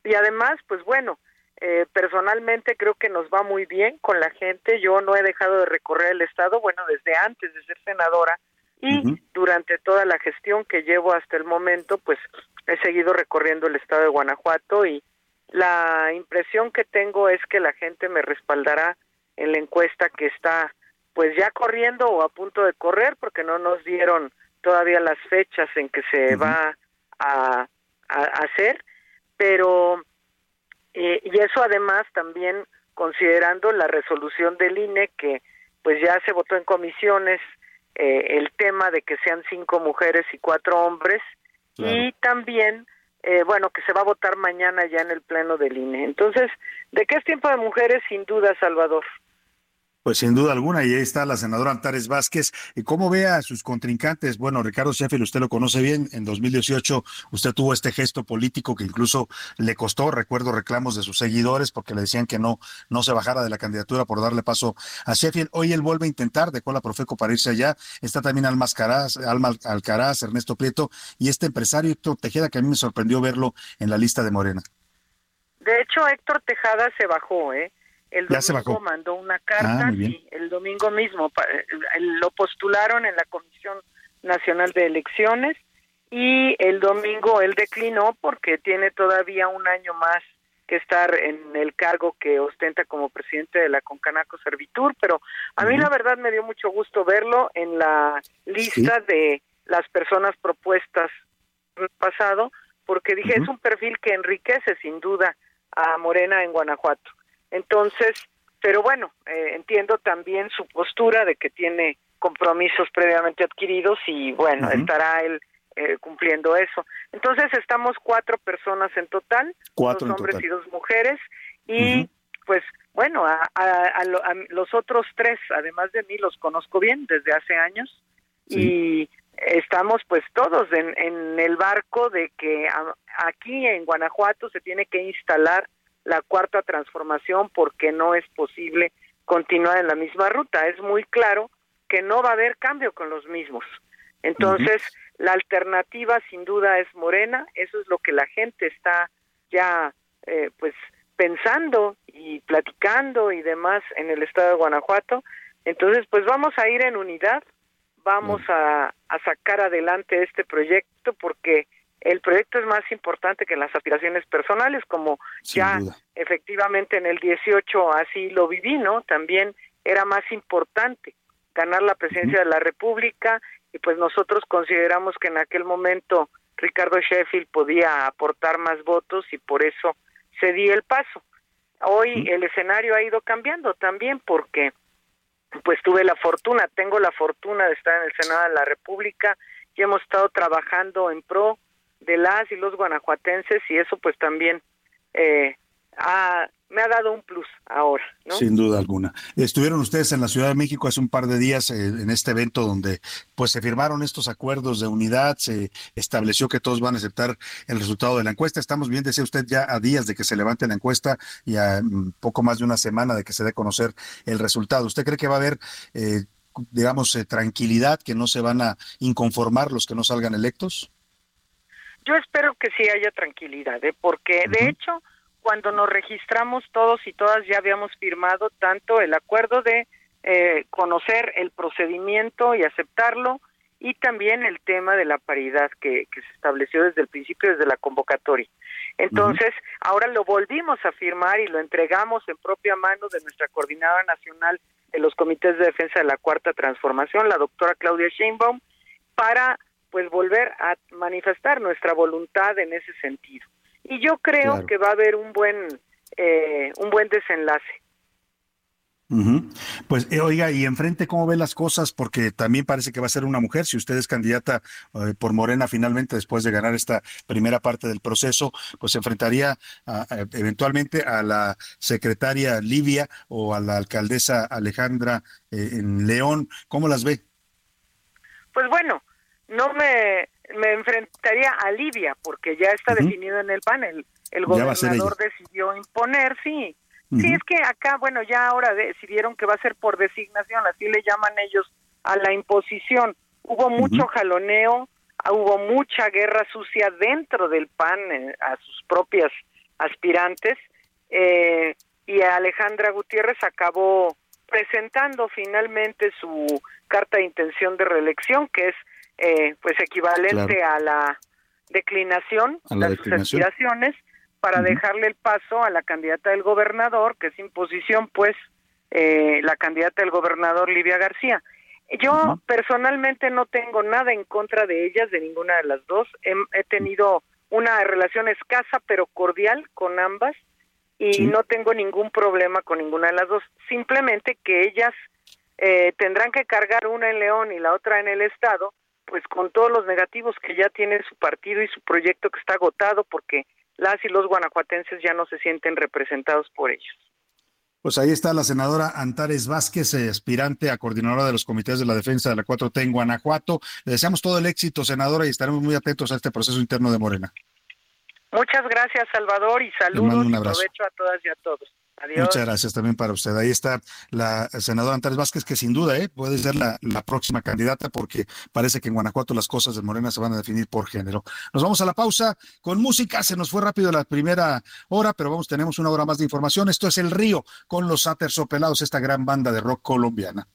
Y además, pues bueno, eh, personalmente creo que nos va muy bien con la gente. Yo no he dejado de recorrer el estado, bueno, desde antes de ser senadora y durante toda la gestión que llevo hasta el momento, pues he seguido recorriendo el estado de Guanajuato y la impresión que tengo es que la gente me respaldará en la encuesta que está pues ya corriendo o a punto de correr porque no nos dieron todavía las fechas en que se va a, a, hacer, pero eh, y eso además también considerando la resolución del INE que pues ya se votó en comisiones eh, el tema de que sean cinco mujeres y cuatro hombres y también eh, bueno que se va a votar mañana ya en el pleno del INE. Entonces de qué es tiempo de mujeres sin duda Salvador pues sin duda alguna, y ahí está la senadora Antares Vázquez. ¿Y cómo ve a sus contrincantes? Bueno, Ricardo Sheffield, usted lo conoce bien. En 2018 usted tuvo este gesto político que incluso le costó, recuerdo, reclamos de sus seguidores porque le decían que no, no se bajara de la candidatura por darle paso a Sheffield. Hoy él vuelve a intentar, dejó la Profeco para irse allá. Está también Alma Alcaraz, Alma Alcaraz, Ernesto Prieto y este empresario Héctor Tejeda, que a mí me sorprendió verlo en la lista de Morena. De hecho, Héctor Tejada se bajó, ¿eh? El domingo mandó una carta, ah, el domingo mismo eh, lo postularon en la Comisión Nacional de Elecciones y el domingo él declinó porque tiene todavía un año más que estar en el cargo que ostenta como presidente de la Concanaco Servitur, pero a mí la verdad me dio mucho gusto verlo en la lista de las personas propuestas pasado, porque dije, es un perfil que enriquece sin duda a Morena en Guanajuato. Entonces, pero bueno, eh, entiendo también su postura de que tiene compromisos previamente adquiridos y bueno, estará él eh, cumpliendo eso. Entonces estamos cuatro personas en total, cuatro dos hombres y dos mujeres y pues bueno, a, los otros tres, además de mí, los conozco bien desde hace años y estamos pues todos en, en el barco de que aquí en Guanajuato se tiene que instalar la cuarta transformación porque no es posible continuar en la misma ruta. Es muy claro que no va a haber cambio con los mismos. Entonces, la alternativa sin duda es Morena, eso es lo que la gente está ya eh, pues pensando y platicando y demás en el estado de Guanajuato. Entonces, pues vamos a ir en unidad, vamos a, a sacar adelante este proyecto porque el proyecto es más importante que las aspiraciones personales, como ya efectivamente en el 18 así lo viví, ¿no? También era más importante ganar la presidencia de la República y pues nosotros consideramos que en aquel momento Ricardo Sheffield podía aportar más votos y por eso cedí el paso. Hoy el escenario ha ido cambiando también porque pues tuve la fortuna, tengo la fortuna de estar en el Senado de la República y hemos estado trabajando en pro de las y los guanajuatenses y eso pues también eh, me ha dado un plus ahora. ¿no? Sin duda alguna. Estuvieron ustedes en la Ciudad de México hace un par de días eh, en este evento donde pues se firmaron estos acuerdos de unidad, se estableció que todos van a aceptar el resultado de la encuesta. Estamos bien, decía usted, ya a días de que se levante la encuesta y a mm, poco más de una semana de que se dé a conocer el resultado. ¿Usted cree que va a haber... Eh, digamos, tranquilidad, que no se van a inconformar los que no salgan electos? Yo espero que sí haya tranquilidad, ¿eh? porque de hecho, cuando nos registramos todos y todas ya habíamos firmado tanto el acuerdo de eh, conocer el procedimiento y aceptarlo, y también el tema de la paridad que, que, se estableció desde el principio, desde la convocatoria. Entonces, ahora lo volvimos a firmar y lo entregamos en propia mano de nuestra coordinadora nacional de los comités de defensa de la cuarta transformación, la doctora Claudia Sheinbaum, para pues volver a manifestar nuestra voluntad en ese sentido. Y yo creo que va a haber un buen eh, un buen desenlace. Pues eh, oiga, y enfrente, ¿cómo ve las cosas? Porque también parece que va a ser una mujer. Si usted es candidata eh, por Morena finalmente, después de ganar esta primera parte del proceso, pues se enfrentaría eventualmente a la secretaria Livia o a la alcaldesa Alejandra en León. ¿Cómo las ve? Pues bueno, no me, me enfrentaría a Libia, porque ya está definido en el panel. El gobernador decidió imponer, sí. Sí, es que acá, bueno, ya ahora decidieron que va a ser por designación, así le llaman ellos a la imposición. Hubo mucho jaloneo, ah, hubo mucha guerra sucia dentro del PAN eh, a sus propias aspirantes eh, y Alejandra Gutiérrez acabó presentando finalmente su carta de intención de reelección, que es eh, pues equivalente a la declinación de sus aspiraciones para dejarle el paso a la candidata del gobernador, que es imposición, pues, eh, la candidata del gobernador Livia García. Yo personalmente no tengo nada en contra de ellas, de ninguna de las dos. He, tenido una relación escasa pero cordial con ambas y no tengo ningún problema con ninguna de las dos. Simplemente que ellas eh, tendrán que cargar una en León y la otra en el Estado, pues con todos los negativos que ya tiene su partido y su proyecto que está agotado porque las y los guanajuatenses ya no se sienten representados por ellos. Pues ahí está la senadora Antares Vázquez, eh, aspirante a coordinadora de los comités de la defensa de la 4T en Guanajuato. Le deseamos todo el éxito, senadora, y estaremos muy atentos a este proceso interno de Morena. Muchas gracias, Salvador, y saludos y aprovecho a todas y a todos. Muchas gracias también para usted. Ahí está la senadora Antares Vázquez, que sin duda ¿eh? puede ser la, próxima candidata, porque parece que en Guanajuato las cosas de Morena se van a definir por género. Nos vamos a la pausa con música. Se nos fue rápido la primera hora, pero vamos, tenemos una hora más de información. Esto es El Río con los Atersopelados, esta gran banda de rock colombiana.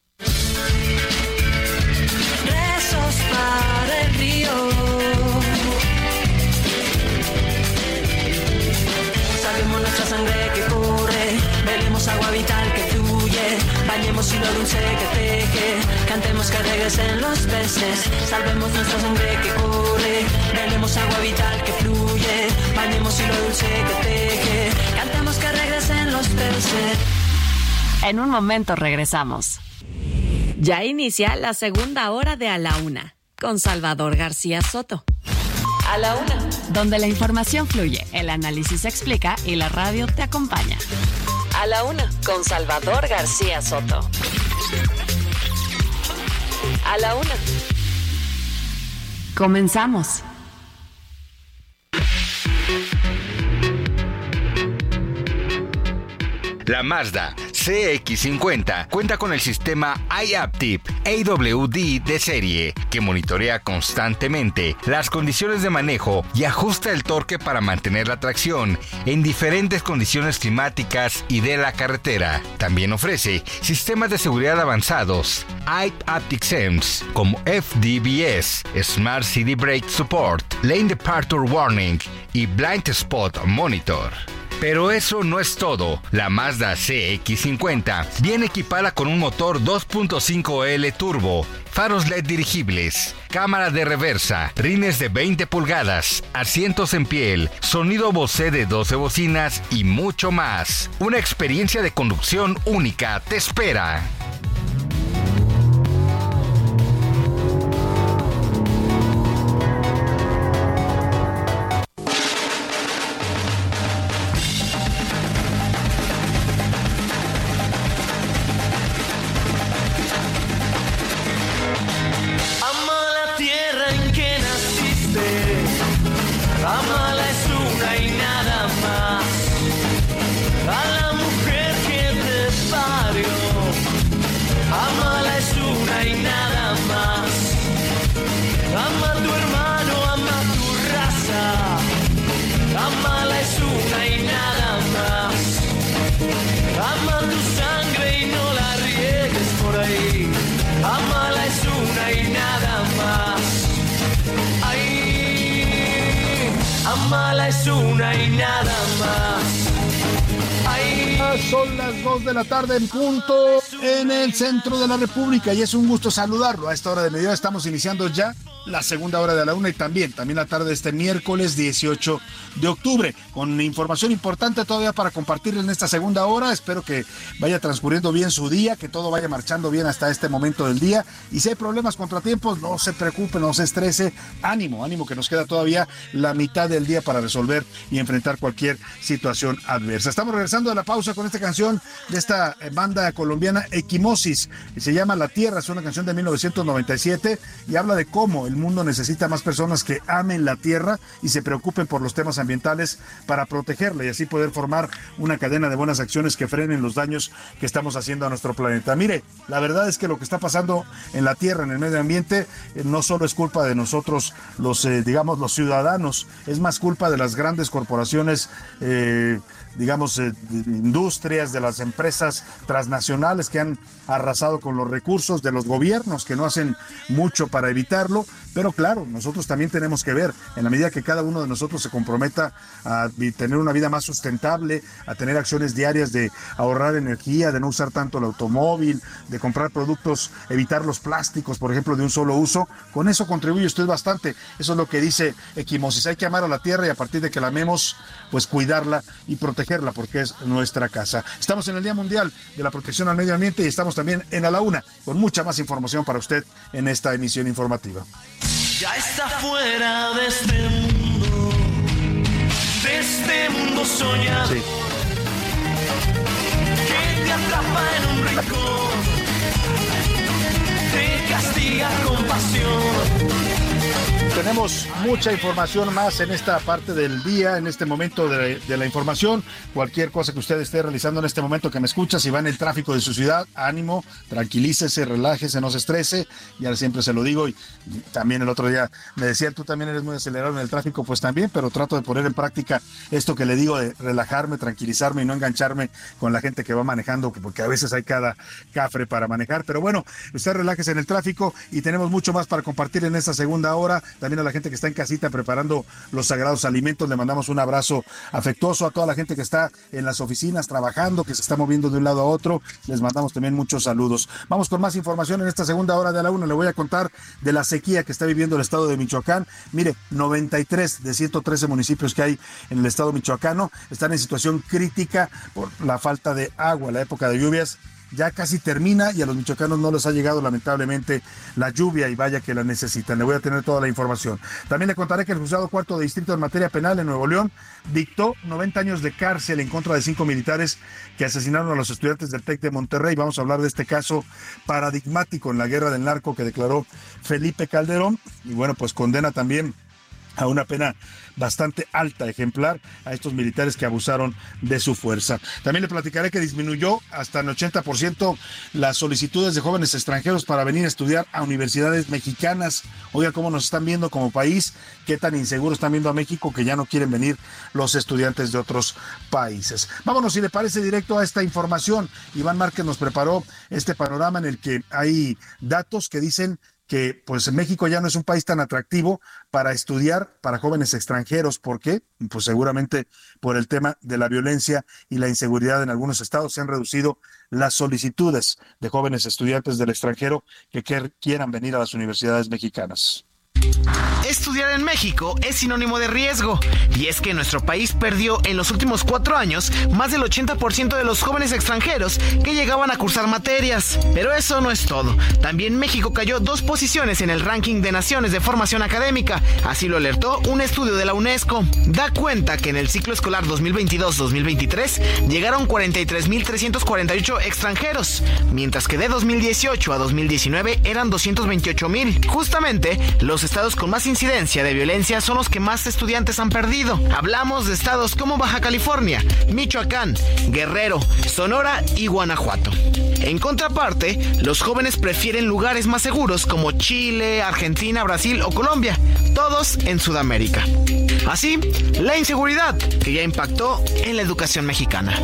Bañemos lo dulce que teje, cantemos que regresen los peces, salvemos nuestra sangre que corre, bebemos agua vital que fluye, bañemos lo dulce que teje, cantemos que regresen los peces. En un momento regresamos. Ya inicia la segunda hora de A la Una, con Salvador García Soto. A la Una. Donde la información fluye, el análisis se explica y la radio te acompaña. A la una, con Salvador García Soto. A la una. Comenzamos. La Mazda CX50 cuenta con el sistema iAptip AWD de serie, que monitorea constantemente las condiciones de manejo y ajusta el torque para mantener la tracción en diferentes condiciones climáticas y de la carretera. También ofrece sistemas de seguridad avanzados, iAptic Sense, como FDBS, Smart City Brake Support, Lane Departure Warning y Blind Spot Monitor. Pero eso no es todo. La Mazda CX50 viene equipada con un motor 2.5L turbo, faros LED dirigibles, cámara de reversa, rines de 20 pulgadas, asientos en piel, sonido Bose de 12 bocinas y mucho más. Una experiencia de conducción única te espera. Punto centro de la República y es un gusto saludarlo. A esta hora de mediodía estamos iniciando ya la segunda hora de la una y también, también la tarde de este miércoles 18 de octubre, con información importante todavía para compartir en esta segunda hora. Espero que vaya transcurriendo bien su día, que todo vaya marchando bien hasta este momento del día. Y si hay problemas, contratiempos, no se preocupe, no se estrese. Ánimo, ánimo, que nos queda todavía la mitad del día para resolver y enfrentar cualquier situación adversa. Estamos regresando a la pausa con esta canción de esta banda colombiana Equimosis. Se llama La Tierra, es una canción de 1997 y habla de cómo el mundo necesita más personas que amen la Tierra y se preocupen por los temas ambientales para protegerla y así poder formar una cadena de buenas acciones que frenen los daños que estamos haciendo a nuestro planeta. Mire, la verdad es que lo que está pasando en la Tierra, en el medio ambiente, eh, no solo es culpa de nosotros, los, eh, digamos, los ciudadanos, es más culpa de las grandes corporaciones. Eh, digamos, eh, industrias, de las empresas transnacionales que han arrasado con los recursos, de los gobiernos que no hacen mucho para evitarlo. Pero claro, nosotros también tenemos que ver, en la medida que cada uno de nosotros se comprometa a tener una vida más sustentable, a tener acciones diarias de ahorrar energía, de no usar tanto el automóvil, de comprar productos, evitar los plásticos, por ejemplo, de un solo uso, con eso contribuye usted bastante. Eso es lo que dice Equimosis. Hay que amar a la tierra y a partir de que la amemos, pues cuidarla y protegerla porque es nuestra casa. Estamos en el Día Mundial de la Protección al Medio Ambiente y estamos también en A la Una con mucha más información para usted en esta emisión informativa. Ya está fuera de este mundo, de este mundo soñado. Sí. Que te atrapa en un rincón, te castiga con pasión. Tenemos mucha información más en esta parte del día, en este momento de, la información. Cualquier cosa que usted esté realizando en este momento que me escucha, si va en el tráfico de su ciudad, ánimo, tranquilícese, relájese, no se estrese. Ya siempre se lo digo y también el otro día me decía, tú también eres muy acelerado en el tráfico, pues también, pero trato de poner en práctica esto que le digo de relajarme, tranquilizarme y no engancharme con la gente que va manejando, porque a veces hay cada cafre para manejar. Pero bueno, usted relájese en el tráfico y tenemos mucho más para compartir en esta segunda hora también a la gente que está en casita preparando los sagrados alimentos. Le mandamos un abrazo afectuoso a toda la gente que está en las oficinas trabajando, que se está moviendo de un lado a otro. Les mandamos también muchos saludos. Vamos con más información en esta segunda hora de la una. Le voy a contar de la sequía que está viviendo el estado de Michoacán. Mire, 93 de 113 municipios que hay en el estado michoacano están en situación crítica por la falta de agua, la época de lluvias ya casi termina y a los michoacanos no les ha llegado lamentablemente la lluvia y vaya que la necesitan. Le voy a tener toda la información. También le contaré que el juzgado cuarto de distrito en materia penal en Nuevo León dictó 90 años de cárcel en contra de cinco militares que asesinaron a los estudiantes del TEC de Monterrey. Vamos a hablar de este caso paradigmático en la guerra del narco que declaró Felipe Calderón y bueno, pues condena también a una pena bastante alta, ejemplar, a estos militares que abusaron de su fuerza. También le platicaré que disminuyó hasta el 80% las solicitudes de jóvenes extranjeros para venir a estudiar a universidades mexicanas. Oiga, cómo nos están viendo como país, qué tan inseguro están viendo a México que ya no quieren venir los estudiantes de otros países. Vámonos, si le parece, directo a esta información. Iván Márquez nos preparó este panorama en el que hay datos que dicen que pues México ya no es un país tan atractivo para estudiar para jóvenes extranjeros. ¿Por qué? Pues seguramente por el tema de la violencia y la inseguridad en algunos estados se han reducido las solicitudes de jóvenes estudiantes del extranjero que quieran venir a las universidades mexicanas. Estudiar en México es sinónimo de riesgo, y es que nuestro país perdió en los últimos cuatro años más del 80% de los jóvenes extranjeros que llegaban a cursar materias. Pero eso no es todo. También México cayó dos posiciones en el ranking de naciones de formación académica, así lo alertó un estudio de la UNESCO. Da cuenta que en el ciclo escolar 2022-2023 llegaron 43.348 extranjeros, mientras que de 2018 a 2019 eran 228.000. Justamente, los estados con más incidencia de violencia son los que más estudiantes han perdido. Hablamos de estados como Baja California, Michoacán, Guerrero, Sonora y Guanajuato. En contraparte, los jóvenes prefieren lugares más seguros como Chile, Argentina, Brasil o Colombia, todos en Sudamérica. Así, la inseguridad que ya impactó en la educación mexicana.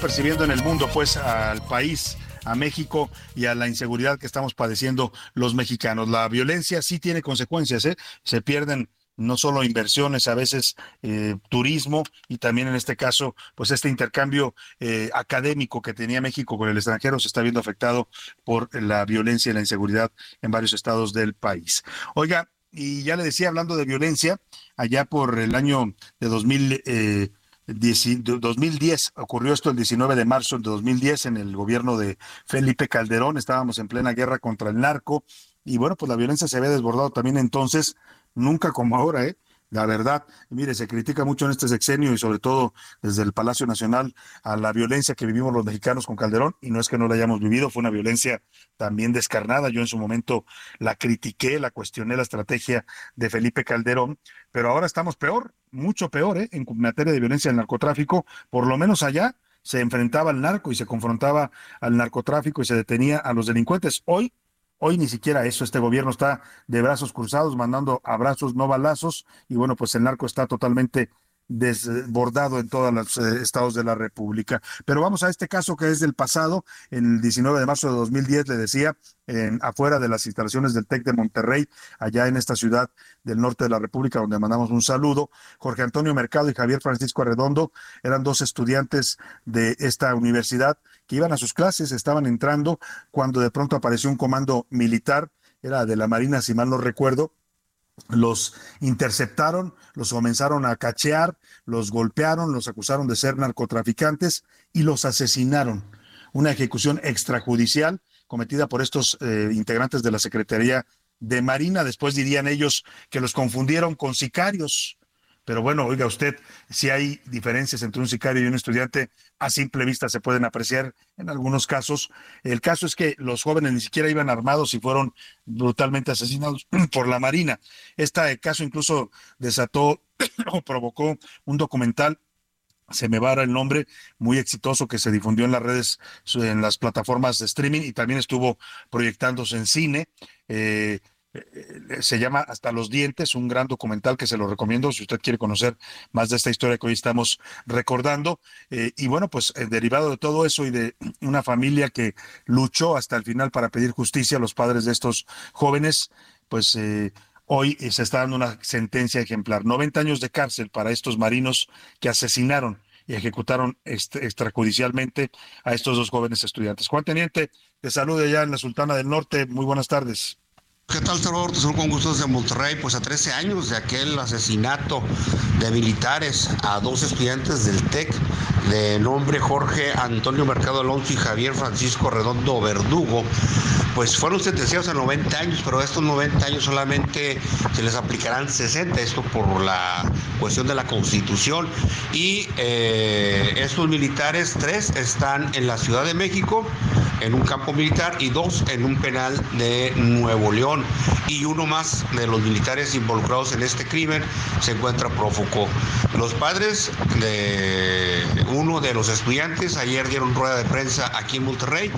Percibiendo en el mundo, pues, al país a México y a la inseguridad que estamos padeciendo los mexicanos. La violencia sí tiene consecuencias, ¿eh? Se pierden no solo inversiones, a veces eh, turismo y también en este caso, pues este intercambio eh, académico que tenía México con el extranjero se está viendo afectado por la violencia y la inseguridad en varios estados del país. Oiga, y ya le decía, hablando de violencia, allá por el año de 2000. 2010, ocurrió esto el 19 de marzo de 2010 en el gobierno de Felipe Calderón, estábamos en plena guerra contra el narco y bueno, pues la violencia se había desbordado también entonces, nunca como ahora, ¿eh? La verdad, mire, se critica mucho en este sexenio y sobre todo desde el Palacio Nacional a la violencia que vivimos los mexicanos con Calderón, y no es que no la hayamos vivido, fue una violencia también descarnada. Yo en su momento la critiqué, la cuestioné la estrategia de Felipe Calderón, pero ahora estamos peor, mucho peor, ¿eh? en materia de violencia del narcotráfico, por lo menos allá se enfrentaba al narco y se confrontaba al narcotráfico y se detenía a los delincuentes. Hoy Hoy ni siquiera eso, este gobierno está de brazos cruzados, mandando abrazos, no balazos, y bueno, pues el narco está totalmente desbordado en todos los eh, estados de la República. Pero vamos a este caso que es del pasado, el 19 de marzo de 2010, le decía, en, afuera de las instalaciones del TEC de Monterrey, allá en esta ciudad del norte de la República, donde mandamos un saludo. Jorge Antonio Mercado y Javier Francisco Arredondo eran dos estudiantes de esta universidad que iban a sus clases, estaban entrando cuando de pronto apareció un comando militar, era de la Marina, si mal no recuerdo, los interceptaron, los comenzaron a cachear, los golpearon, los acusaron de ser narcotraficantes y los asesinaron. Una ejecución extrajudicial cometida por estos eh, integrantes de la Secretaría de Marina. Después dirían ellos que los confundieron con sicarios. Pero bueno, oiga usted, si hay diferencias entre un sicario y un estudiante, a simple vista se pueden apreciar en algunos casos. El caso es que los jóvenes ni siquiera iban armados y fueron brutalmente asesinados por la Marina. Este caso incluso desató o provocó un documental se me va el nombre, muy exitoso que se difundió en las redes, en las plataformas de streaming y también estuvo proyectándose en cine. Eh, se llama Hasta los dientes, un gran documental que se lo recomiendo si usted quiere conocer más de esta historia que hoy estamos recordando. Eh, y bueno, pues eh, derivado de todo eso y de una familia que luchó hasta el final para pedir justicia a los padres de estos jóvenes, pues hoy se está dando una sentencia ejemplar. 90 años de cárcel para estos marinos que asesinaron y ejecutaron extrajudicialmente a estos dos jóvenes estudiantes. Juan Teniente, te saludo allá en la Sultana del Norte. Muy buenas tardes. ¿Qué tal, Salvador? Te con gusto desde Monterrey. Pues a 13 años de aquel asesinato de militares a dos estudiantes del TEC de nombre Jorge Antonio Mercado Alonso y Javier Francisco Redondo Verdugo, pues fueron sentenciados a 90 años, pero a estos 90 años solamente se les aplicarán 60, esto por la cuestión de la Constitución. Y eh, estos militares, tres están en la Ciudad de México, en un campo militar, y dos en un penal de Nuevo León y uno más de los militares involucrados en este crimen se encuentra prófugo. Los padres de uno de los estudiantes ayer dieron rueda de prensa aquí en Monterrey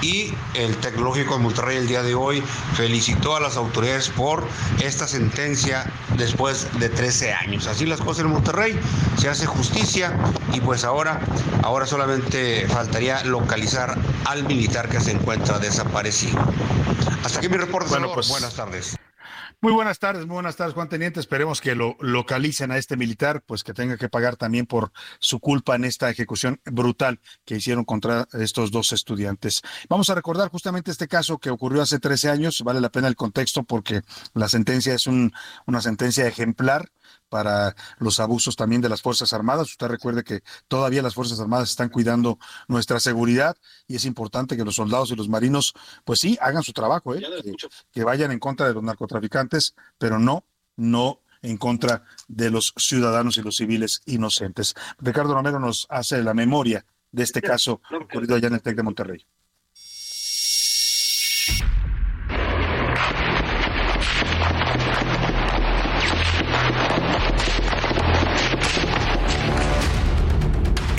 y el Tecnológico de Monterrey el día de hoy felicitó a las autoridades por esta sentencia después de 13 años. Así las cosas en Monterrey, se hace justicia y pues ahora, ahora solamente faltaría localizar al militar que se encuentra desaparecido. Hasta aquí mi reporte. Bueno, pues, buenas tardes. Muy buenas tardes, muy buenas tardes, Juan Teniente. Esperemos que lo localicen a este militar, pues que tenga que pagar también por su culpa en esta ejecución brutal que hicieron contra estos dos estudiantes. Vamos a recordar justamente este caso que ocurrió hace 13 años. Vale la pena el contexto porque la sentencia es una sentencia ejemplar para los abusos también de las Fuerzas Armadas. Usted recuerde que todavía las Fuerzas Armadas están cuidando nuestra seguridad y es importante que los soldados y los marinos, pues sí, hagan su trabajo, ¿eh? que, vayan en contra de los narcotraficantes, pero no, no en contra de los ciudadanos y los civiles inocentes. Ricardo Romero nos hace la memoria de este caso ocurrido allá en el TEC de Monterrey.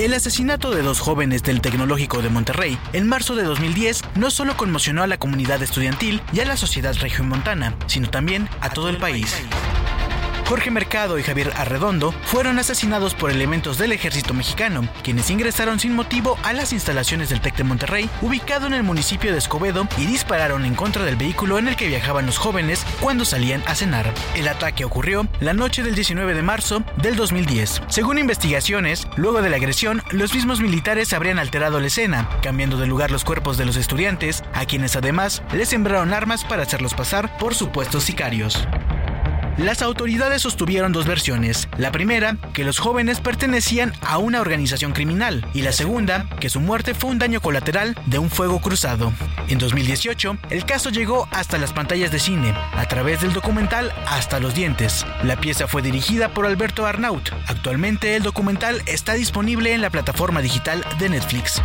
El asesinato de dos jóvenes del Tecnológico de Monterrey en marzo de 2010 no solo conmocionó a la comunidad estudiantil y a la sociedad regiomontana, sino también a todo el país. Jorge Mercado y Javier Arredondo fueron asesinados por elementos del ejército mexicano, quienes ingresaron sin motivo a las instalaciones del TEC de Monterrey, ubicado en el municipio de Escobedo, y dispararon en contra del vehículo en el que viajaban los jóvenes cuando salían a cenar. El ataque ocurrió la noche del 19 de marzo del 2010. Según investigaciones, luego de la agresión, los mismos militares habrían alterado la escena, cambiando de lugar los cuerpos de los estudiantes, a quienes además les sembraron armas para hacerlos pasar por supuestos sicarios. Las autoridades sostuvieron dos versiones. La primera, que los jóvenes pertenecían a una organización criminal, y la segunda, que su muerte fue un daño colateral de un fuego cruzado. En 2018, el caso llegó hasta las pantallas de cine, a través del documental Hasta los dientes. La pieza fue dirigida por Alberto Arnaut. Actualmente el documental está disponible en la plataforma digital de Netflix.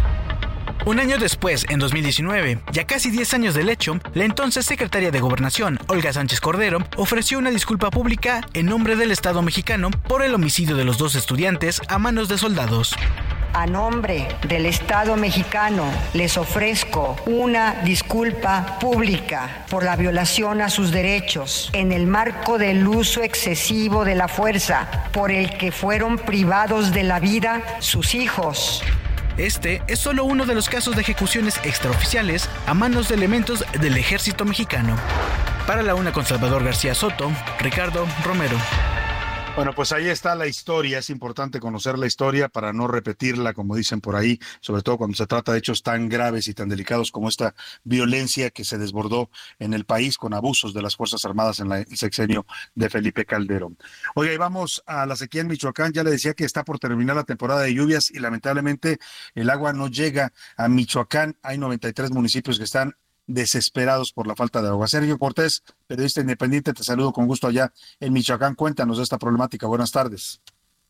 Un año después, en 2019, ya casi 10 años del hecho, la entonces secretaria de Gobernación, Olga Sánchez Cordero, ofreció una disculpa pública en nombre del Estado mexicano por el homicidio de los dos estudiantes a manos de soldados. A nombre del Estado mexicano les ofrezco una disculpa pública por la violación a sus derechos en el marco del uso excesivo de la fuerza por el que fueron privados de la vida sus hijos. Este es solo uno de los casos de ejecuciones extraoficiales a manos de elementos del ejército mexicano. Para la una con Salvador García Soto, Ricardo Romero. Bueno, pues ahí está la historia. Es importante conocer la historia para no repetirla, como dicen por ahí, sobre todo cuando se trata de hechos tan graves y tan delicados como esta violencia que se desbordó en el país con abusos de las Fuerzas Armadas en el sexenio de Felipe Calderón. Oiga, y vamos a la sequía en Michoacán. Ya le decía que está por terminar la temporada de lluvias y lamentablemente el agua no llega a Michoacán. Hay 93 municipios que están desesperados por la falta de agua. Sergio Cortés, periodista independiente, te saludo con gusto allá en Michoacán. Cuéntanos de esta problemática. Buenas tardes.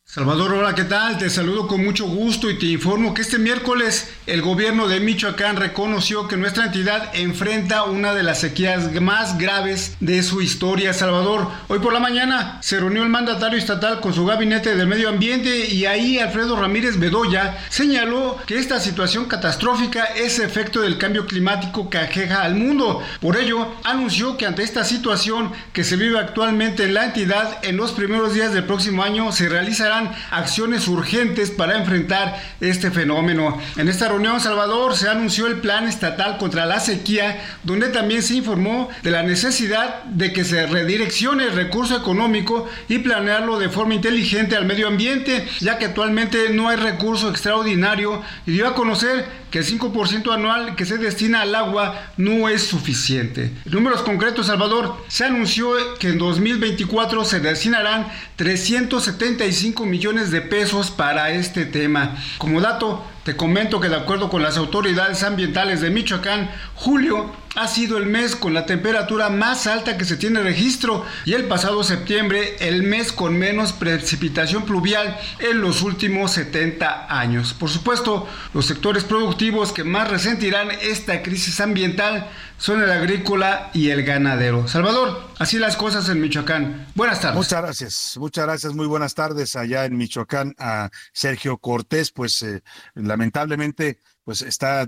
Salvador, hola, ¿qué tal? Te saludo con mucho gusto y te informo que este miércoles el gobierno de Michoacán reconoció que nuestra entidad enfrenta una de las sequías más graves de su historia. Salvador, hoy por la mañana se reunió el mandatario estatal con su gabinete del medio ambiente y ahí Alfredo Ramírez Bedoya señaló que esta situación catastrófica es efecto del cambio climático que aqueja al mundo. Por ello, anunció que ante esta situación que se vive actualmente en la entidad, en los primeros días del próximo año se realizará acciones urgentes para enfrentar este fenómeno. En esta reunión, Salvador, se anunció el Plan Estatal contra la Sequía, donde también se informó de la necesidad de que se redireccione el recurso económico y planearlo de forma inteligente al medio ambiente, ya que actualmente no hay recurso extraordinario y dio a conocer que el 5% anual que se destina al agua no es suficiente. En números concretos, Salvador, se anunció que en 2024 se destinarán 375 millones de pesos para este tema. Como dato, te comento que de acuerdo con las autoridades ambientales de Michoacán, julio ha sido el mes con la temperatura más alta que se tiene registro y el pasado septiembre el mes con menos precipitación pluvial en los últimos 70 años. Por supuesto, los sectores productivos que más resentirán esta crisis ambiental son el agrícola y el ganadero. Salvador, así las cosas en Michoacán. Buenas tardes. Muchas gracias, muchas gracias, muy buenas tardes allá en Michoacán a Sergio Cortés, pues eh, lamentablemente pues está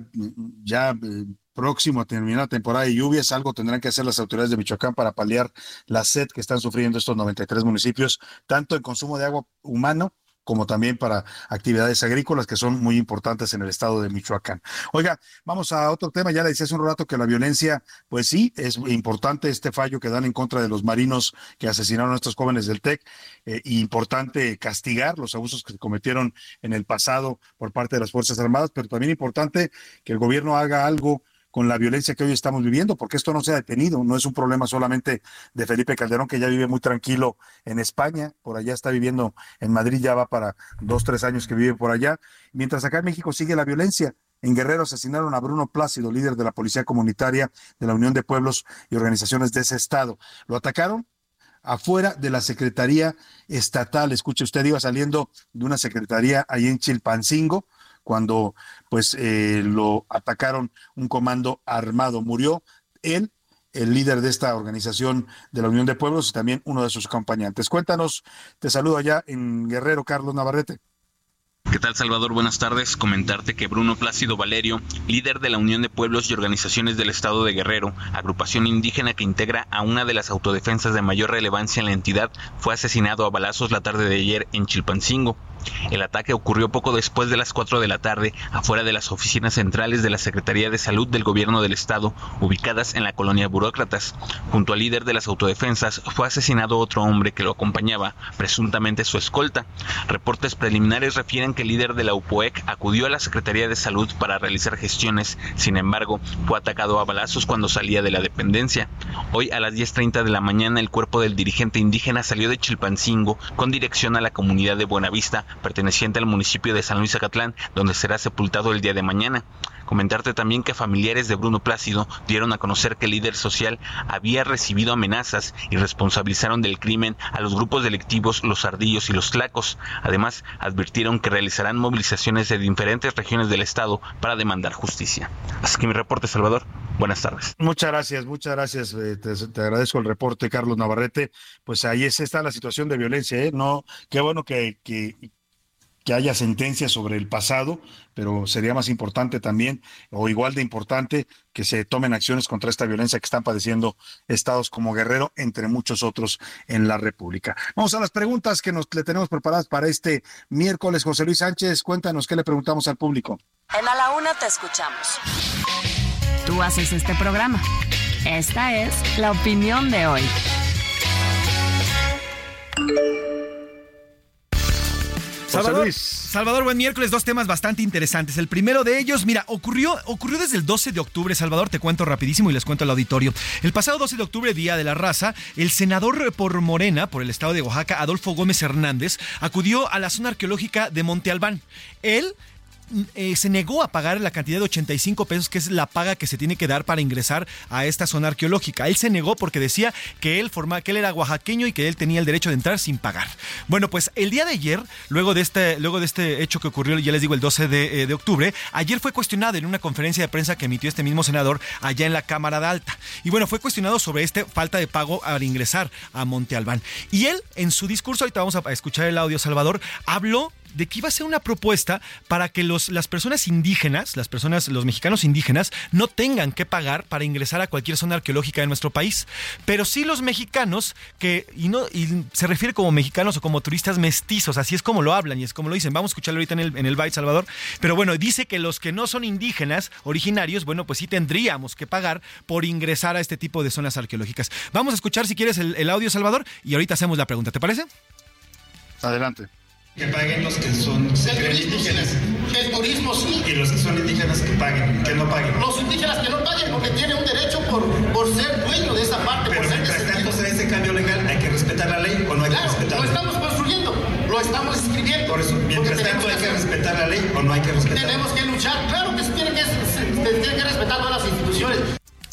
ya eh, próximo a terminar la temporada de lluvias, algo tendrán que hacer las autoridades de Michoacán para paliar la sed que están sufriendo estos 93 municipios, tanto en consumo de agua humano como también para actividades agrícolas que son muy importantes en el estado de Michoacán. Oiga, vamos a otro tema. Ya le decía hace un rato que la violencia, pues sí, es importante este fallo que dan en contra de los marinos que asesinaron a estos jóvenes del TEC. Eh, importante castigar los abusos que se cometieron en el pasado por parte de las Fuerzas Armadas, pero también importante que el gobierno haga algo con la violencia que hoy estamos viviendo, porque esto no se ha detenido, no es un problema solamente de Felipe Calderón, que ya vive muy tranquilo en España, por allá está viviendo en Madrid, ya va para dos, tres años que vive por allá, mientras acá en México sigue la violencia. En Guerrero asesinaron a Bruno Plácido, líder de la Policía Comunitaria de la Unión de Pueblos y Organizaciones de ese estado. Lo atacaron afuera de la Secretaría Estatal. Escuche, usted iba saliendo de una secretaría ahí en Chilpancingo, cuando pues eh, lo atacaron un comando armado. Murió él, el líder de esta organización de la Unión de Pueblos y también uno de sus acompañantes. Cuéntanos, te saludo allá en Guerrero, Carlos Navarrete. ¿Qué tal Salvador? Buenas tardes. Comentarte que Bruno Plácido Valerio, líder de la Unión de Pueblos y Organizaciones del Estado de Guerrero, agrupación indígena que integra a una de las autodefensas de mayor relevancia en la entidad, fue asesinado a balazos la tarde de ayer en Chilpancingo. El ataque ocurrió poco después de las 4 de la tarde afuera de las oficinas centrales de la Secretaría de Salud del Gobierno del Estado, ubicadas en la colonia Burócratas. Junto al líder de las autodefensas fue asesinado otro hombre que lo acompañaba, presuntamente su escolta. Reportes preliminares refieren el líder de la UPOEC acudió a la Secretaría de Salud para realizar gestiones, sin embargo, fue atacado a balazos cuando salía de la dependencia. Hoy a las 10.30 de la mañana el cuerpo del dirigente indígena salió de Chilpancingo con dirección a la comunidad de Buenavista, perteneciente al municipio de San Luis Acatlán, donde será sepultado el día de mañana. Comentarte también que familiares de Bruno Plácido dieron a conocer que el líder social había recibido amenazas y responsabilizaron del crimen a los grupos delictivos Los Ardillos y Los Tlacos. Además, advirtieron que realizarán movilizaciones de diferentes regiones del estado para demandar justicia. Así que mi reporte, Salvador. Buenas tardes. Muchas gracias, muchas gracias. Eh, te, agradezco el reporte, Carlos Navarrete. Pues ahí está la situación de violencia, ¿eh? No, qué bueno que, que haya sentencias sobre el pasado, pero sería más importante también, o igual de importante, que se tomen acciones contra esta violencia que están padeciendo estados como Guerrero, entre muchos otros en la República. Vamos a las preguntas que nos le tenemos preparadas para este miércoles. José Luis Sánchez, cuéntanos qué le preguntamos al público. En A la Una te escuchamos. Tú haces este programa. Esta es la opinión de hoy. Salvador, Salvador, buen miércoles. Dos temas bastante interesantes. El primero de ellos, mira, ocurrió, ocurrió desde el 12 de octubre. Salvador, te cuento rapidísimo y les cuento al auditorio. El pasado 12 de octubre, Día de la Raza, el senador por Morena, por el estado de Oaxaca, Adolfo Gómez Hernández, acudió a la zona arqueológica de Monte Albán. Él eh, se negó a pagar la cantidad de 85 pesos, que es la paga que se tiene que dar para ingresar a esta zona arqueológica. Él se negó porque decía que él, forma, que él era oaxaqueño y que él tenía el derecho de entrar sin pagar. Bueno, pues el día de ayer, luego de este, luego de este hecho que ocurrió, ya les digo, el 12 de, eh, de octubre, ayer fue cuestionado en una conferencia de prensa que emitió este mismo senador allá en la Cámara de Alta. Y bueno, fue cuestionado sobre esta falta de pago al ingresar a Monte Albán. Y él, en su discurso, ahorita vamos a escuchar el audio, Salvador, habló de que iba a ser una propuesta para que los, las personas indígenas, las personas, los mexicanos indígenas, no tengan que pagar para ingresar a cualquier zona arqueológica de nuestro país. Pero sí los mexicanos, que, y, no, y se refiere como mexicanos o como turistas mestizos, así es como lo hablan y es como lo dicen. Vamos a escucharlo ahorita en el, en el Salvador. Pero bueno, dice que los que no son indígenas, originarios, bueno, pues sí tendríamos que pagar por ingresar a este tipo de zonas arqueológicas. Vamos a escuchar si quieres el, el audio, Salvador, y ahorita hacemos la pregunta. ¿Te parece? Adelante. Que paguen los que son indígenas. El turismo sí. Y los que son indígenas que paguen, que no paguen. Los indígenas que no paguen porque tienen un derecho por, por ser dueño de esa parte. Pero por mientras tanto se ese cambio legal, ¿hay que respetar la ley o no hay claro, que respetar lo estamos construyendo, lo estamos escribiendo. Por eso, mientras tanto hay que respetar la ley o no hay que respetar. Tenemos que luchar, claro que se tiene que, se, se tiene que respetar todas las instituciones.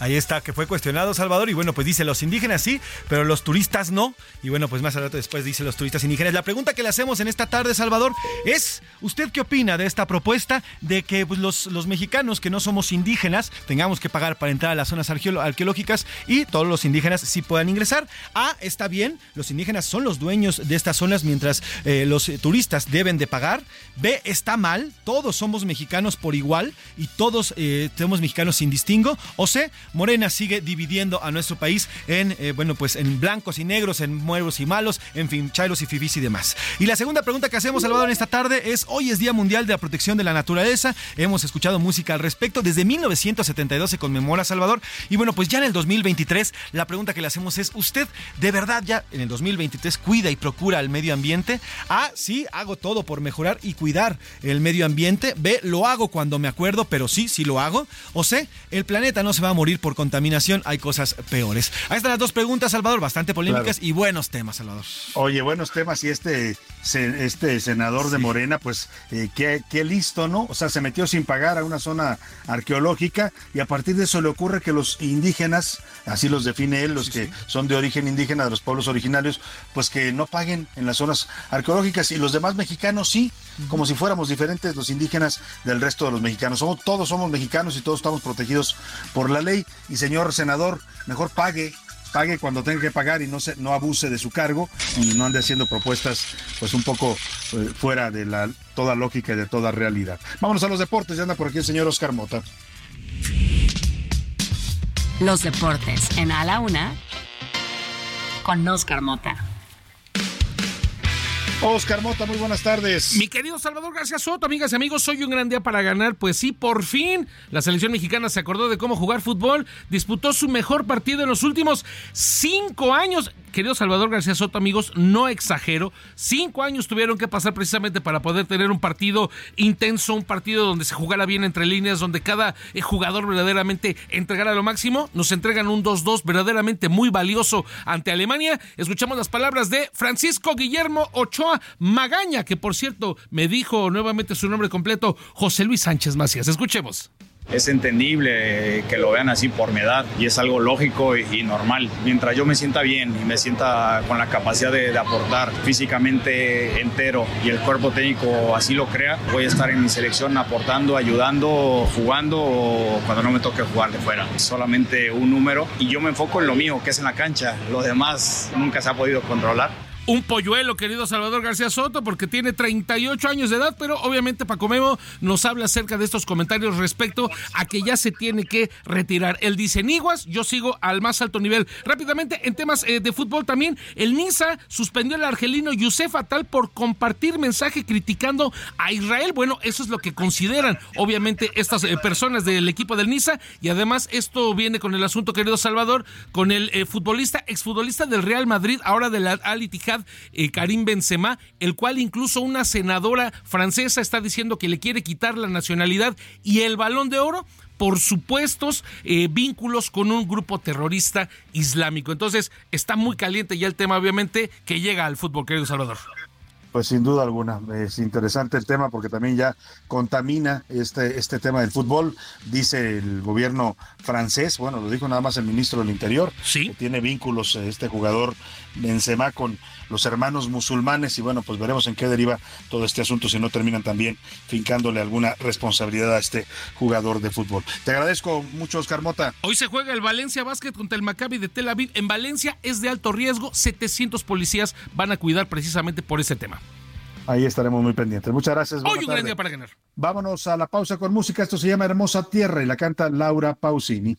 Ahí está, que fue cuestionado Salvador y bueno, pues dice los indígenas sí, pero los turistas no. Y bueno, pues más rato después dice los turistas indígenas. La pregunta que le hacemos en esta tarde, Salvador, es, ¿usted qué opina de esta propuesta de que pues, los, los mexicanos que no somos indígenas tengamos que pagar para entrar a las zonas arqueológicas y todos los indígenas sí puedan ingresar? A, está bien, los indígenas son los dueños de estas zonas mientras eh, los turistas deben de pagar. B, está mal, todos somos mexicanos por igual y todos eh, somos mexicanos sin distingo. O C, Morena sigue dividiendo a nuestro país en, eh, bueno, pues en blancos y negros, en buenos y malos, en fin, chairos y fifís y demás. Y la segunda pregunta que hacemos, Salvador, en esta tarde es, hoy es Día Mundial de la Protección de la Naturaleza, hemos escuchado música al respecto, desde 1972 se conmemora, Salvador, y bueno, pues ya en el 2023, la pregunta que le hacemos es, ¿usted de verdad ya en el 2023 cuida y procura el medio ambiente? A, sí, hago todo por mejorar y cuidar el medio ambiente. B, lo hago cuando me acuerdo, pero sí, sí lo hago. O C, el planeta no se va a morir por contaminación, hay cosas peores. Ahí están las dos preguntas, Salvador, bastante polémicas Claro. y buenos temas, Salvador. Oye, buenos temas y este, se- este senador de Morena, pues eh, qué, qué listo, ¿no? O sea, se metió sin pagar a una zona arqueológica y a partir de eso le ocurre que los indígenas, así los define él, los que son de origen indígena, de los pueblos originarios, pues que no paguen en las zonas arqueológicas y los demás mexicanos sí, como si fuéramos diferentes los indígenas del resto de los mexicanos. Somos, todos somos mexicanos y todos estamos protegidos por la ley y señor senador, mejor pague pague cuando tenga que pagar y no se, no abuse de su cargo y no ande haciendo propuestas pues un poco eh, fuera de la toda lógica y de toda realidad. Vámonos a los deportes, ya anda por aquí el señor Oscar Mota. Los deportes en A la Una con Oscar Mota. Oscar Mota, muy buenas tardes. Mi querido Salvador García Soto, amigas y amigos, hoy un gran día para ganar. Pues sí, por fin la selección mexicana se acordó de cómo jugar fútbol, disputó su mejor partido en los últimos cinco años. querido Salvador García Soto, amigos, no exagero, cinco años tuvieron que pasar precisamente para poder tener un partido intenso, un partido donde se jugara bien entre líneas, donde cada eh, jugador verdaderamente entregara lo máximo. Nos entregan un 2-2 verdaderamente muy valioso ante Alemania. Escuchamos las palabras de Francisco Guillermo Ochoa Magaña, que por cierto me dijo nuevamente su nombre completo, José Luis Sánchez Macías. Escuchemos. Es entendible que lo vean así por mi edad y es algo lógico y, normal. Mientras yo me sienta bien y me sienta con la capacidad de, aportar físicamente entero y el cuerpo técnico así lo crea, voy a estar en mi selección aportando, ayudando, jugando cuando no me toque jugar de fuera. Solamente un número y yo me enfoco en lo mío, que es en la cancha. Lo demás nunca se ha podido controlar un polluelo, querido Salvador García Soto, porque tiene 38 años de edad, pero obviamente Paco Memo nos habla acerca de estos comentarios respecto a que ya se tiene que retirar. Él dice Niguas, yo sigo al más alto nivel. Rápidamente, en temas eh, de fútbol también, el Niza suspendió al argelino Yusef Atal por compartir mensaje criticando a Israel. Bueno, eso es lo que consideran, obviamente, estas eh, personas del equipo del Niza, y además esto viene con el asunto, querido Salvador, con el eh, futbolista, exfutbolista del Real Madrid, ahora del Al Ittihad, eh, Karim Benzema, el cual incluso una senadora francesa está diciendo que le quiere quitar la nacionalidad y el balón de oro por supuestos eh, vínculos con un grupo terrorista islámico. Entonces está muy caliente ya el tema, obviamente, que llega al fútbol, querido Salvador. Pues sin duda alguna, es interesante el tema porque también ya contamina este, este tema del fútbol, dice el gobierno francés, bueno, lo dijo nada más el ministro del Interior, ¿Sí? que tiene vínculos eh, este jugador Benzema con los hermanos musulmanes y bueno, pues veremos en qué deriva todo este asunto si no terminan también fincándole alguna responsabilidad a este jugador de fútbol. Te agradezco mucho, Oscar Mota. Hoy se juega el Valencia Basket contra el Maccabi de Tel Aviv. En Valencia es de alto riesgo, 700 policías van a cuidar precisamente por ese tema. Ahí estaremos muy pendientes. Muchas gracias. Hoy un gran día para ganar. Vámonos a la pausa con música. Esto se llama Hermosa Tierra y la canta Laura Pausini.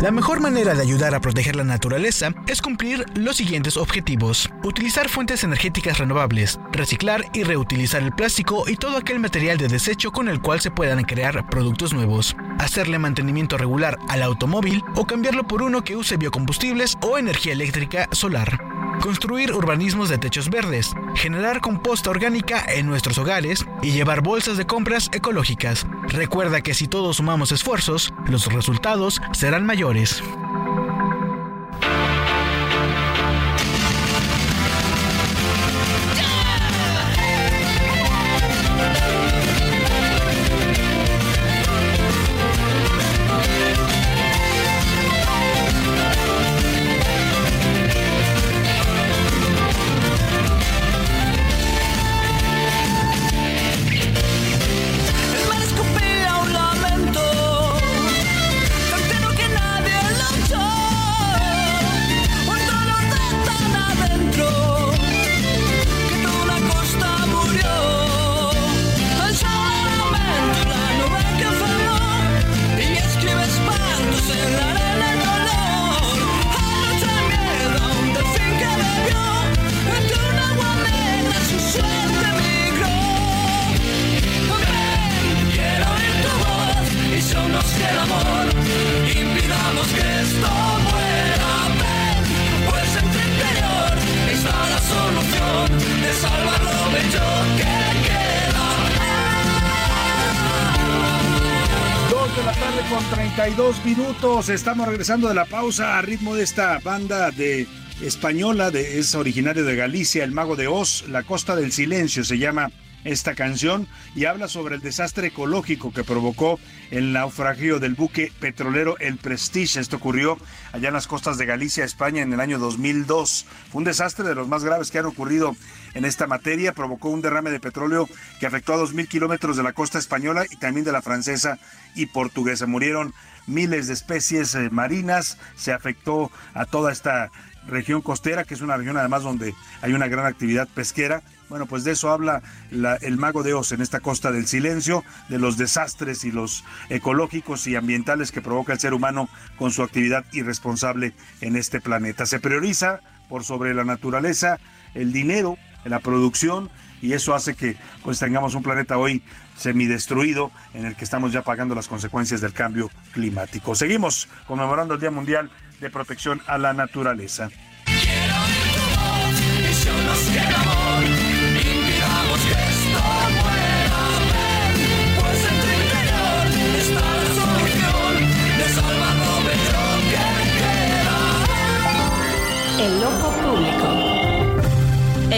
La mejor manera de ayudar a proteger la naturaleza es cumplir los siguientes objetivos. Utilizar fuentes energéticas renovables, reciclar y reutilizar el plástico y todo aquel material de desecho con el cual se puedan crear productos nuevos. Hacerle mantenimiento regular al automóvil o cambiarlo por uno que use biocombustibles o energía eléctrica solar. Construir urbanismos de techos verdes, generar composta orgánica en nuestros hogares y llevar bolsas de compras ecológicas. Recuerda que si todos sumamos esfuerzos, los resultados serán mayores. Estamos regresando de la pausa a ritmo de esta banda de española, de, es originario de Galicia, El Mago de Oz, La Costa del Silencio se llama esta canción y habla sobre el desastre ecológico que provocó el naufragio del buque petrolero El Prestige. Esto ocurrió allá en las costas de Galicia, España, en el año 2002. Fue un desastre de los más graves que han ocurrido en esta materia. Provocó un derrame de petróleo que afectó a 2.000 kilómetros de la costa española y también de la francesa y portuguesa. Murieron miles de especies eh, marinas, se afectó a toda esta región costera, que es una región además donde hay una gran actividad pesquera. Bueno, pues de eso habla el mago de Oz en esta costa del silencio, de los desastres y los ecológicos y ambientales que provoca el ser humano con su actividad irresponsable en este planeta. Se prioriza por sobre la naturaleza el dinero, la producción y eso hace que pues tengamos un planeta hoy semidestruido en el que estamos ya pagando las consecuencias del cambio climático. Seguimos conmemorando el Día Mundial de Protección a la Naturaleza. El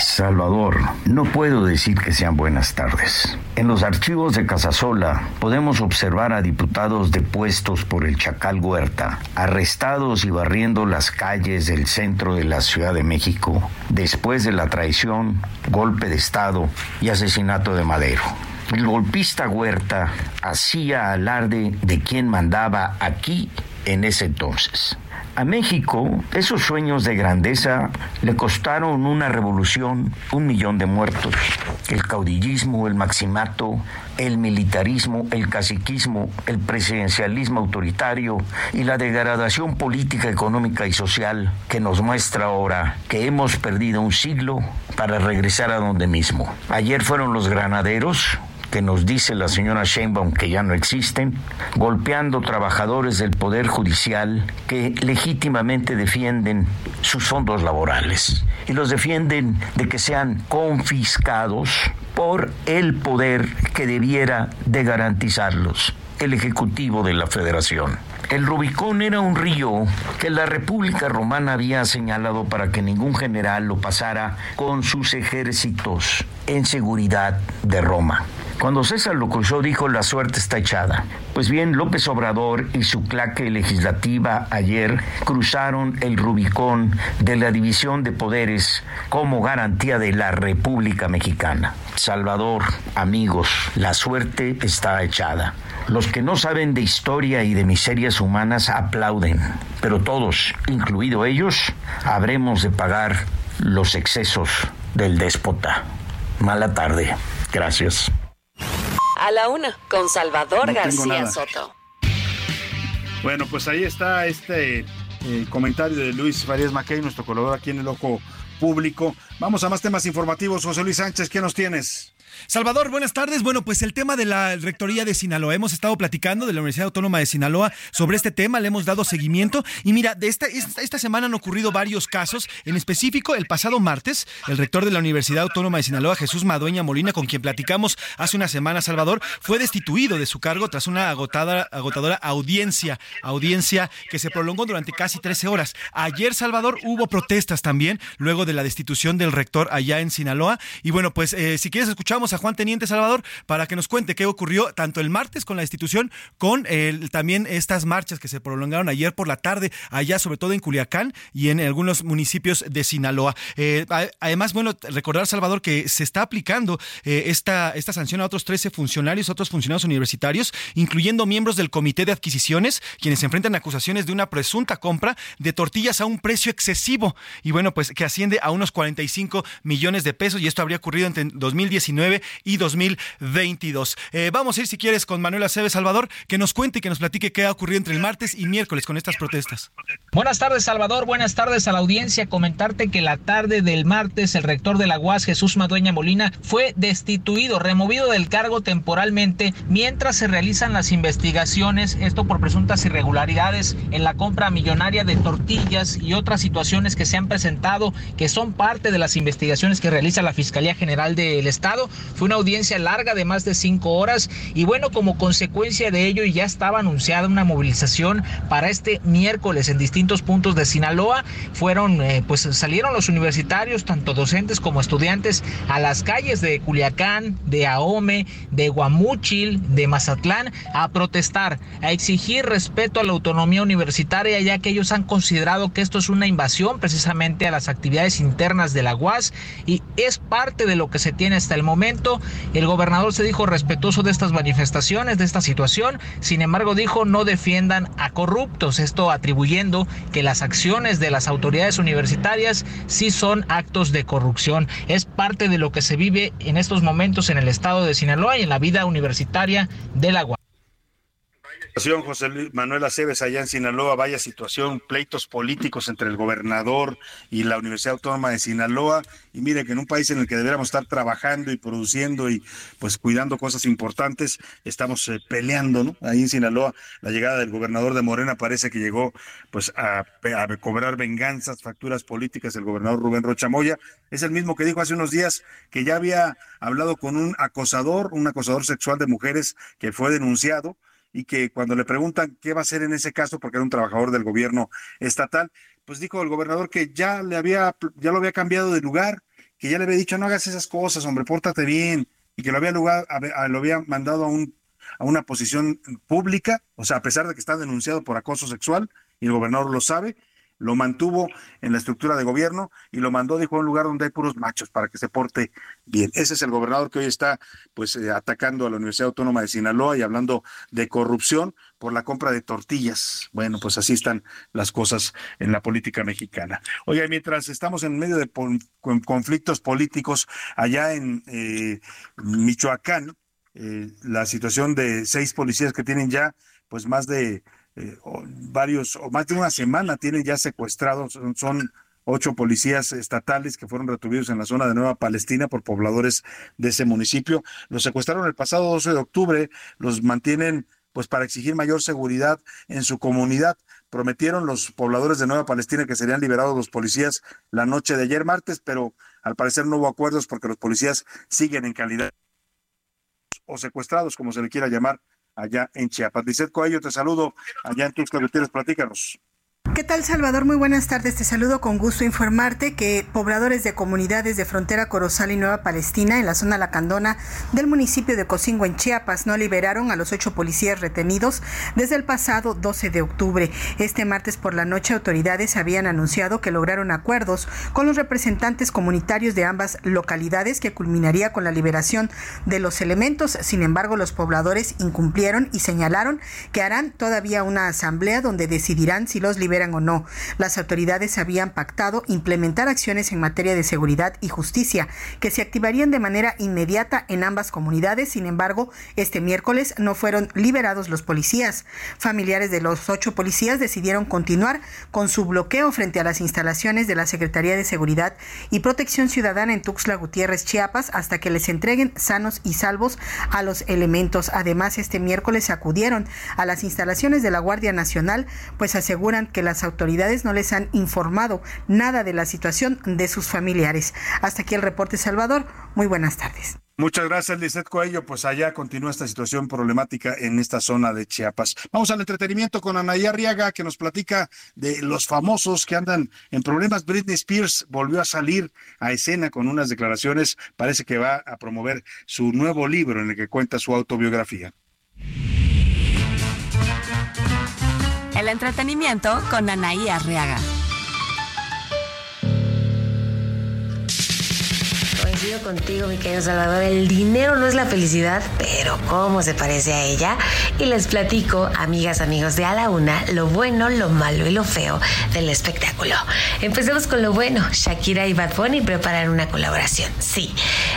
Salvador, no puedo decir que sean buenas tardes. En los archivos de Casasola podemos observar a diputados depuestos por el Chacal Huerta, arrestados y barriendo las calles del centro de la Ciudad de México después de la traición, golpe de Estado y asesinato de Madero. El golpista Huerta hacía alarde de quien mandaba aquí en ese entonces. A México, esos sueños de grandeza le costaron una revolución, un millón de muertos. El caudillismo, el maximato, el militarismo, el caciquismo, el presidencialismo autoritario y la degradación política, económica y social que nos muestra ahora que hemos perdido un siglo para regresar a donde mismo. Ayer fueron los granaderos, que nos dice la señora Sheinbaum que ya no existen, golpeando trabajadores del Poder Judicial que legítimamente defienden sus fondos laborales y los defienden de que sean confiscados por el poder que debiera de garantizarlos, el Ejecutivo de la Federación. El Rubicón era un río que la República Romana había señalado para que ningún general lo pasara con sus ejércitos en seguridad de Roma. Cuando César lo cruzó dijo la suerte está echada. Pues bien, López Obrador y su claque legislativa ayer cruzaron el Rubicón de la división de poderes como garantía de la República Mexicana. Salvador, amigos, la suerte está echada. Los que no saben de historia y de miserias humanas aplauden, pero todos, incluido ellos, habremos de pagar los excesos del déspota. Mala tarde. Gracias. A la una, con Salvador García Soto. Bueno, pues ahí está este eh, comentario de Luis Farías Mackey, nuestro colaborador aquí en el Ojo Público. Vamos a más temas informativos. José Luis Sánchez, ¿qué nos tienes? Salvador, buenas tardes. Bueno, pues el tema de la Rectoría de Sinaloa. Hemos estado platicando de la Universidad Autónoma de Sinaloa sobre este tema, le hemos dado seguimiento. Y mira, de esta, esta semana han ocurrido varios casos. En específico, el pasado martes, el rector de la Universidad Autónoma de Sinaloa, Jesús Madueña Molina, con quien platicamos hace una semana, Salvador, fue destituido de su cargo tras una agotada, agotadora audiencia, audiencia que se prolongó durante casi 13 horas. Ayer, Salvador, hubo protestas también, luego de la destitución del rector allá en Sinaloa. Y bueno, pues eh, si quieres escuchamos a Juan Teniente Salvador para que nos cuente qué ocurrió tanto el martes con la institución, con también estas marchas que se prolongaron ayer por la tarde, allá sobre todo en Culiacán y en algunos municipios de Sinaloa. Eh, además, bueno, recordar, Salvador, que se está aplicando eh, esta, esta sanción a otros 13 funcionarios, otros funcionarios universitarios, incluyendo miembros del Comité de Adquisiciones, quienes se enfrentan a acusaciones de una presunta compra de tortillas a un precio excesivo y bueno, pues que asciende a unos 45 millones de pesos y esto habría ocurrido entre 2019 2019 y 2022. Eh, vamos a ir, si quieres, con Manuel Aceves Salvador, que nos cuente y que nos platique qué ha ocurrido entre el martes y miércoles con estas protestas. Buenas tardes, Salvador. Buenas tardes a la audiencia. Comentarte que la tarde del martes el rector de la UAS, Jesús Madueña Molina, fue destituido, removido del cargo temporalmente mientras se realizan las investigaciones, esto por presuntas irregularidades en la compra millonaria de tortillas y otras situaciones que se han presentado que son parte de las investigaciones que realiza la Fiscalía General del Estado. Fue una audiencia larga de más de cinco horas y bueno, como consecuencia de ello ya estaba anunciada una movilización para este miércoles en distintos puntos de Sinaloa. Fueron, eh, pues salieron los universitarios, tanto docentes como estudiantes, a las calles de Culiacán, de Ahome, de Guamúchil, de Mazatlán, a protestar, a exigir respeto a la autonomía universitaria, ya que ellos han considerado que esto es una invasión precisamente a las actividades internas de la UAS y es parte de lo que se tiene hasta el momento. El gobernador se dijo respetuoso de estas manifestaciones, de esta situación, sin embargo dijo no defiendan a corruptos, esto atribuyendo que las acciones de las autoridades universitarias sí son actos de corrupción. Es parte de lo que se vive en estos momentos en el estado de Sinaloa y en la vida universitaria de la UAS. José Manuel Aceves allá en Sinaloa, vaya situación, pleitos políticos entre el gobernador y la Universidad Autónoma de Sinaloa. Y mire que en un país en el que deberíamos estar trabajando y produciendo y pues cuidando cosas importantes, estamos eh, peleando, ¿no? Ahí en Sinaloa, la llegada del gobernador de Morena parece que llegó pues a, a cobrar venganzas, facturas políticas el gobernador Rubén Rocha Moya. Es el mismo que dijo hace unos días que ya había hablado con un acosador, un acosador sexual de mujeres que fue denunciado y que cuando le preguntan qué va a hacer en ese caso, porque era un trabajador del gobierno estatal, pues dijo el gobernador que ya le había, ya lo había cambiado de lugar, que ya le había dicho no hagas esas cosas, hombre, pórtate bien, y que lo había lugar, lo había mandado a un a una posición pública, o sea, a pesar de que está denunciado por acoso sexual, y el gobernador lo sabe, lo mantuvo en la estructura de gobierno y lo mandó, dijo, a un lugar donde hay puros machos para que se porte bien. Ese es el gobernador que hoy está pues eh, atacando a la Universidad Autónoma de Sinaloa y hablando de corrupción por la compra de tortillas. Bueno, pues así están las cosas en la política mexicana. Oiga, mientras estamos en medio de conflictos políticos allá en eh, Michoacán, eh, la situación de seis policías que tienen ya pues más de eh, varios, o más de una semana tienen ya secuestrados, son, ocho policías estatales que fueron retenidos en la zona de Nueva Palestina por pobladores de ese municipio. Los secuestraron el pasado 12 de octubre, los mantienen pues para exigir mayor seguridad en su comunidad. Prometieron los pobladores de Nueva Palestina que serían liberados los policías la noche de ayer martes, pero al parecer no hubo acuerdos porque los policías siguen en calidad o secuestrados, como se le quiera llamar, allá en Chiapas. Lizeth Coello, te saludo allá en Tuxtla Gutiérrez, platícanos. ¿Qué tal, Salvador? Muy buenas tardes. Te saludo con gusto informarte que pobladores de comunidades de frontera Corozal y Nueva Palestina en la zona lacandona del municipio de Cocingo en Chiapas no liberaron a los ocho policías retenidos desde el pasado 12 de octubre. Este martes por la noche autoridades habían anunciado que lograron acuerdos con los representantes comunitarios de ambas localidades que culminaría con la liberación de los elementos. Sin embargo, los pobladores incumplieron y señalaron que harán todavía una asamblea donde decidirán si los liberan o no. Las autoridades habían pactado implementar acciones en materia de seguridad y justicia que se activarían de manera inmediata en ambas comunidades. Sin embargo, este miércoles no fueron liberados los policías. Familiares de los ocho policías decidieron continuar con su bloqueo frente a las instalaciones de la Secretaría de Seguridad y Protección Ciudadana en Tuxtla Gutiérrez, Chiapas, hasta que les entreguen sanos y salvos a los elementos. Además, este miércoles acudieron a las instalaciones de la Guardia Nacional, pues aseguran que las autoridades no les han informado nada de la situación de sus familiares. Hasta aquí el reporte, Salvador. Muy buenas tardes. Muchas gracias, Lizeth Coello. Pues allá continúa esta situación problemática en esta zona de Chiapas. Vamos al entretenimiento con Anaya Arriaga, que nos platica de los famosos que andan en problemas. Britney Spears volvió a salir a escena con unas declaraciones. Parece que va a promover su nuevo libro en el que cuenta su autobiografía. El entretenimiento con Anaí Arriaga. Contigo, mi querido Salvador. El dinero no es la felicidad, pero cómo se parece a ella. Y les platico, amigas, amigos de A la Una, lo bueno, lo malo y lo feo del espectáculo. Empecemos con lo bueno. Shakira y Bad Bunny preparan una colaboración. Sí,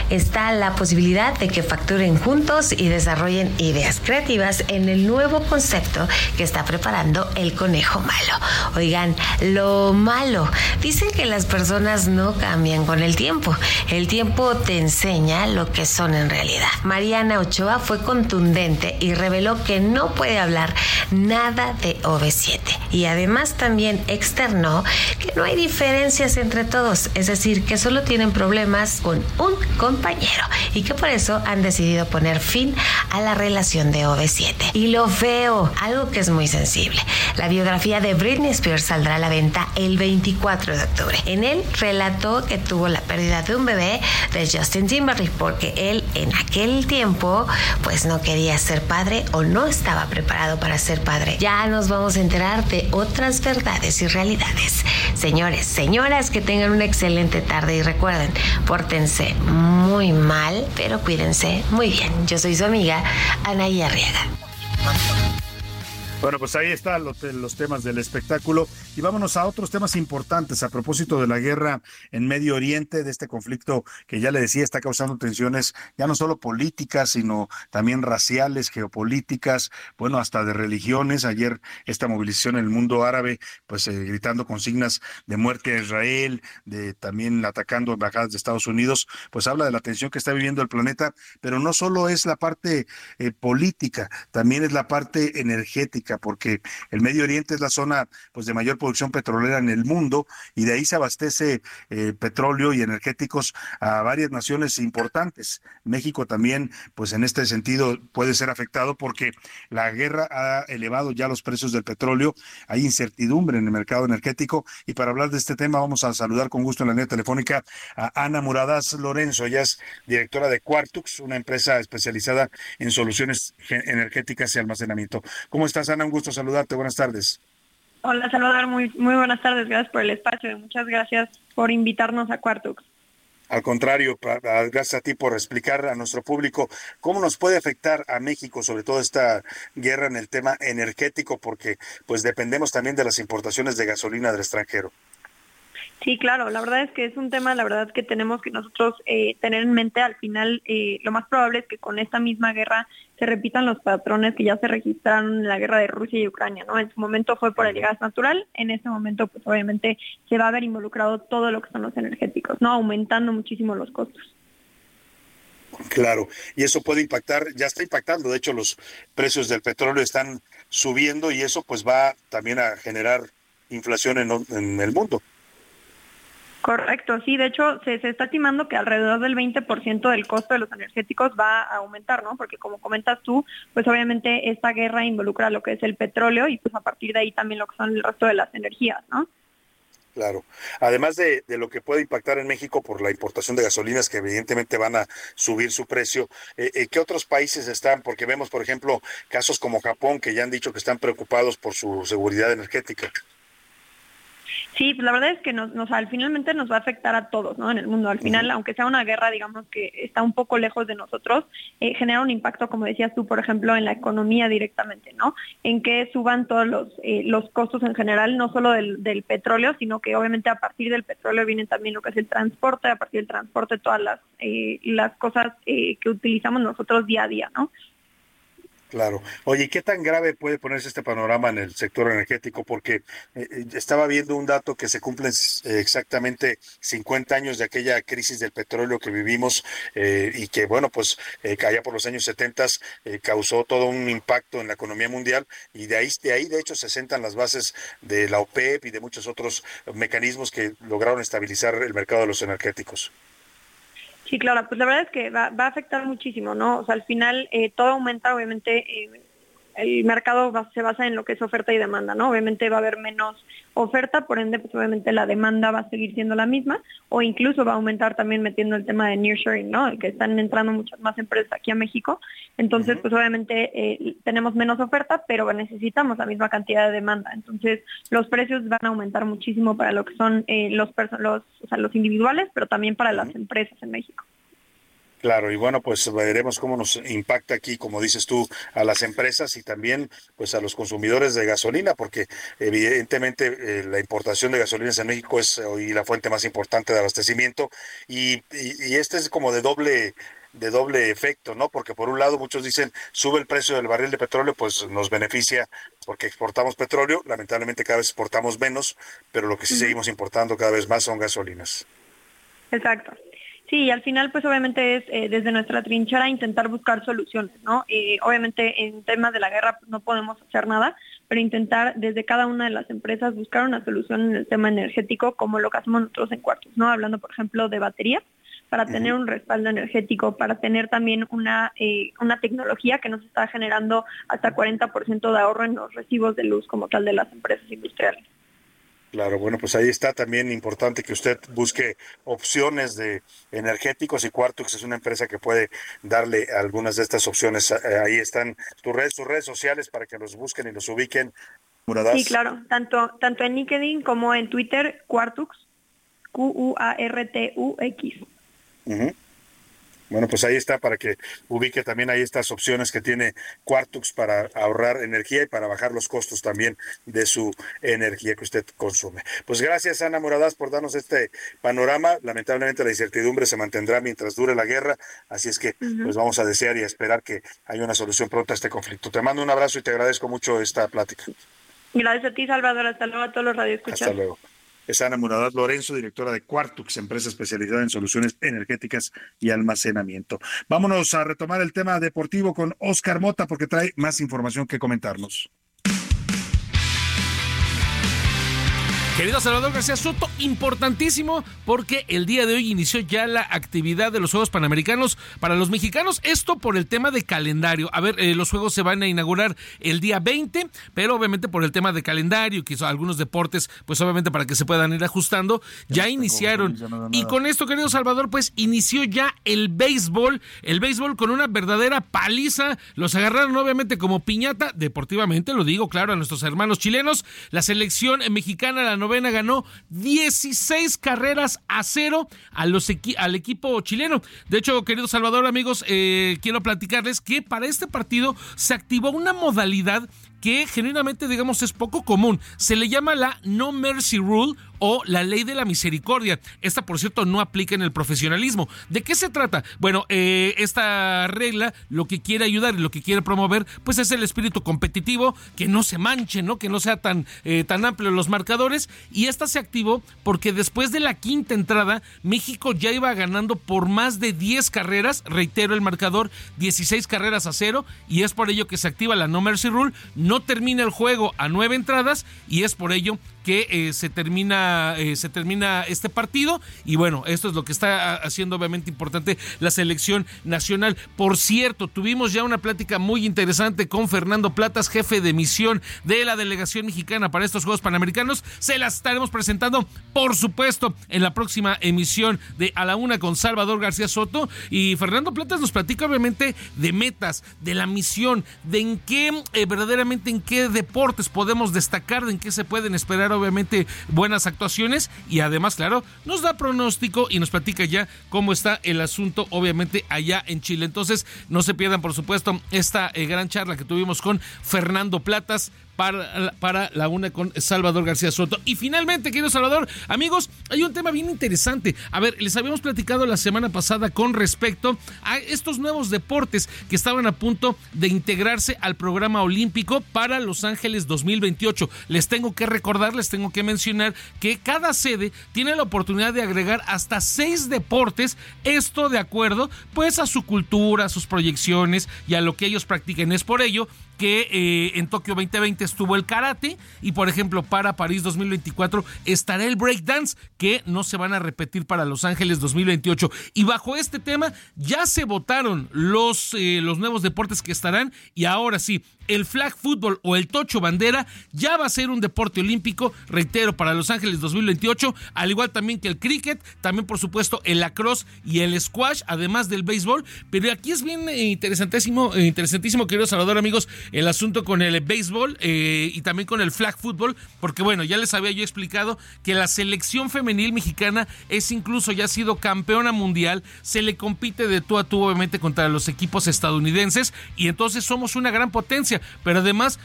está la posibilidad de que facturen juntos y desarrollen ideas creativas en el nuevo concepto que está preparando el conejo malo. Oigan, lo malo, dicen que las personas no cambian con el tiempo. El tiempo te enseña lo que son en realidad. Mariana Ochoa fue contundente y reveló que no puede hablar nada de OV7 y además también externó que no hay diferencias entre todos, es decir, que solo tienen problemas con un compañero y que por eso han decidido poner fin a la relación de OV7. Y lo veo, algo que es muy sensible. La biografía de Britney Spears saldrá a la venta el 24 de octubre. En él relató que tuvo la pérdida de un bebé de Justin Timberlake porque él en aquel tiempo pues no quería ser padre o no estaba preparado para ser padre. Ya nos vamos a enterar de otras verdades y realidades. Señores, señoras, que tengan una excelente tarde y recuerden, pórtense muy mal, pero cuídense muy bien. Yo soy su amiga Anaí Arriaga. Bueno, pues ahí están los, temas del espectáculo y vámonos a otros temas importantes a propósito de la guerra en Medio Oriente, de este conflicto que ya le decía está causando tensiones ya no solo políticas, sino también raciales, geopolíticas, bueno, hasta de religiones. Ayer esta movilización en el mundo árabe, pues eh, gritando consignas de muerte a Israel, de también atacando embajadas de Estados Unidos, pues habla de la tensión que está viviendo el planeta, pero no solo es la parte eh, política, también es la parte energética porque el Medio Oriente es la zona pues de mayor producción petrolera en el mundo y de ahí se abastece eh, petróleo y energéticos a varias naciones importantes. México también, pues en este sentido puede ser afectado porque la guerra ha elevado ya los precios del petróleo, hay incertidumbre en el mercado energético y para hablar de este tema vamos a saludar con gusto en la línea telefónica a Ana Muradas Lorenzo, ella es directora de Quartux, una empresa especializada en soluciones energéticas y almacenamiento. ¿Cómo estás, Ana? Un gusto saludarte. Buenas tardes. Hola, Salvador. Muy, muy buenas tardes. Gracias por el espacio y muchas gracias por invitarnos a Quartux. Al contrario, gracias a ti por explicar a nuestro público cómo nos puede afectar a México, sobre todo esta guerra en el tema energético, porque pues dependemos también de las importaciones de gasolina del extranjero. Sí, claro, la verdad es que es un tema, la verdad que tenemos que nosotros eh, tener en mente al final, eh, lo más probable es que con esta misma guerra se repitan los patrones que ya se registraron en la guerra de Rusia y Ucrania, ¿no? En su momento fue por el gas natural, en este momento pues obviamente se va a ver involucrado todo lo que son los energéticos, ¿no? Aumentando muchísimo los costos. Claro, y eso puede impactar, ya está impactando, de hecho los precios del petróleo están subiendo y eso pues va también a generar inflación en el mundo. Correcto, sí, de hecho se, está estimando que alrededor del 20% del costo de los energéticos va a aumentar, ¿no? Porque como comentas tú, pues obviamente esta guerra involucra lo que es el petróleo y pues a partir de ahí también lo que son el resto de las energías, ¿no? Claro. Además de, lo que puede impactar en México por la importación de gasolinas que evidentemente van a subir su precio, eh, eh, ¿qué otros países están? Porque vemos, por ejemplo, casos como Japón que ya han dicho que están preocupados por su seguridad energética. Sí, pues la verdad es que nos, nos, al finalmente nos va a afectar a todos, ¿no? En el mundo. Al final, aunque sea una guerra, digamos que está un poco lejos de nosotros, eh, genera un impacto, como decías tú, por ejemplo, en la economía directamente, ¿no? En que suban todos los, eh, los costos en general, no solo del, del, petróleo, sino que obviamente a partir del petróleo viene también lo que es el transporte, a partir del transporte todas las, eh, las cosas que utilizamos nosotros día a día, ¿no? Claro. Oye, ¿qué tan grave puede ponerse este panorama en el sector energético? Porque eh, eh, estaba viendo un dato que se cumplen eh, exactamente 50 años de aquella crisis del petróleo que vivimos y que, bueno, pues allá por los años 70 causó todo un impacto en la economía mundial y de ahí, de ahí, de hecho, se sentan las bases de la OPEP y de muchos otros mecanismos que lograron estabilizar el mercado de los energéticos. Sí, claro, pues la verdad es que va, va a afectar muchísimo, ¿no? O sea, al final eh, todo aumenta, obviamente, eh, el mercado se basa en lo que es oferta y demanda, ¿no? Obviamente va a haber menos oferta, por ende, pues obviamente la demanda va a seguir siendo la misma, o incluso va a aumentar también metiendo el tema de nearshoring, ¿no? El que están entrando muchas más empresas aquí a México. Entonces, pues obviamente eh, tenemos menos oferta, pero necesitamos la misma cantidad de demanda. Entonces, los precios van a aumentar muchísimo para lo que son los, los, o sea, los individuales, pero también para las empresas en México. Claro, y bueno, pues veremos cómo nos impacta aquí, como dices tú, a las empresas y también pues a los consumidores de gasolina, porque evidentemente eh, la importación de gasolinas en México es hoy la fuente más importante de abastecimiento y, y, este es como de doble de doble efecto, ¿no? Porque por un lado muchos dicen sube el precio del barril de petróleo, pues nos beneficia porque exportamos petróleo, lamentablemente cada vez exportamos menos, pero lo que sí seguimos importando cada vez más son gasolinas. Exacto. Sí, al final pues obviamente es eh, desde nuestra trinchera intentar buscar soluciones, ¿no? Eh, obviamente en temas de la guerra no podemos hacer nada, pero intentar desde cada una de las empresas buscar una solución en el tema energético como lo que hacemos nosotros en cuartos, ¿no? Hablando por ejemplo de baterías para tener un respaldo energético, para tener también una, eh, una tecnología que nos está generando hasta 40% de ahorro en los recibos de luz como tal de las empresas industriales. Claro, bueno, pues ahí está también importante que usted busque opciones de energéticos y Quartux es una empresa que puede darle algunas de estas opciones. Eh, ahí están tus redes, sus redes sociales para que los busquen y los ubiquen. Sí, claro, tanto, tanto en LinkedIn como en Twitter, Quartux, Q-U-A-R-T-U-X. Bueno, pues ahí está para que ubique también ahí estas opciones que tiene Quartux para ahorrar energía y para bajar los costos también de su energía que usted consume. Pues gracias Ana Moradas por darnos este panorama. Lamentablemente la incertidumbre se mantendrá mientras dure la guerra, así es que pues vamos a desear y a esperar que haya una solución pronta a este conflicto. Te mando un abrazo y te agradezco mucho esta plática. Gracias a ti, Salvador. Hasta luego a todos los radioescuchas. Hasta luego es Ana Muradad Lorenzo, directora de Quartux, empresa especializada en soluciones energéticas y almacenamiento. Vámonos a retomar el tema deportivo con Oscar Mota porque trae más información que comentarnos. Querido Salvador García Soto, importantísimo porque el día de hoy inició ya la actividad de los Juegos Panamericanos para los mexicanos. Esto por el tema de calendario. A ver, eh, los Juegos se van a inaugurar el día 20, pero obviamente por el tema de calendario, que algunos deportes, pues obviamente para que se puedan ir ajustando, ya iniciaron. Y con esto, querido Salvador, pues inició ya el béisbol. El béisbol con una verdadera paliza. Los agarraron obviamente como piñata, deportivamente, lo digo claro, a nuestros hermanos chilenos. La selección mexicana, la novena ganó 16 carreras a cero a los al equipo chileno. De hecho, querido Salvador, amigos, eh, quiero platicarles que para este partido se activó una modalidad que genuinamente, digamos, es poco común. Se le llama la No Mercy Rule o la ley de la misericordia. Esta, por cierto, no aplica en el profesionalismo. ¿De qué se trata? Bueno, eh, esta regla lo que quiere ayudar y lo que quiere promover, pues es el espíritu competitivo, que no se manche, ¿no? Que no sea tan, eh, tan amplio los marcadores. Y esta se activó porque después de la quinta entrada, México ya iba ganando por más de 10 carreras, reitero el marcador, 16 carreras a cero, y es por ello que se activa la No Mercy Rule. No termina el juego a nueve entradas y es por ello que eh, se termina eh, se termina este partido. Y bueno esto es lo que está haciendo obviamente importante la selección nacional. Por cierto tuvimos ya una plática muy interesante con Fernando Platas jefe de misión de la delegación mexicana para estos Juegos Panamericanos. Se las estaremos presentando por supuesto en la próxima emisión de A la Una con Salvador García Soto. Y Fernando Platas nos platica obviamente de metas de la misión de en qué eh, verdaderamente en qué deportes podemos destacar de en qué se pueden esperar obviamente buenas actuaciones y además, claro, nos da pronóstico y nos platica ya cómo está el asunto, obviamente, allá en Chile. Entonces, no se pierdan, por supuesto, esta eh, gran charla que tuvimos con Fernando Platas, para, la una con Salvador García Soto. Y finalmente, querido Salvador, amigos, hay un tema bien interesante. A ver, les habíamos platicado la semana pasada con respecto a estos nuevos deportes que estaban a punto de integrarse al programa olímpico para Los Ángeles 2028. Les tengo que recordar, les tengo que mencionar que cada sede tiene la oportunidad de agregar hasta seis deportes, esto de acuerdo pues a su cultura, a sus proyecciones y a lo que ellos practiquen. Es por ello que eh, en Tokio 2020 estuvo el karate y por ejemplo para París 2024 estará el breakdance que no se van a repetir para Los Ángeles 2028 y bajo este tema ya se votaron los, eh, los nuevos deportes que estarán y ahora sí el flag football o el tocho bandera ya va a ser un deporte olímpico, reitero, para Los Ángeles 2028, al igual también que el cricket, también por supuesto el lacrosse y el squash, además del béisbol, pero aquí es bien eh, interesantísimo, eh, interesantísimo, querido Salvador, amigos, el asunto con el béisbol eh, y también con el flag football, porque bueno, ya les había yo explicado que la selección femenil mexicana es incluso ya ha sido campeona mundial, se le compite de tú a tú obviamente contra los equipos estadounidenses y entonces somos una gran potencia, pero además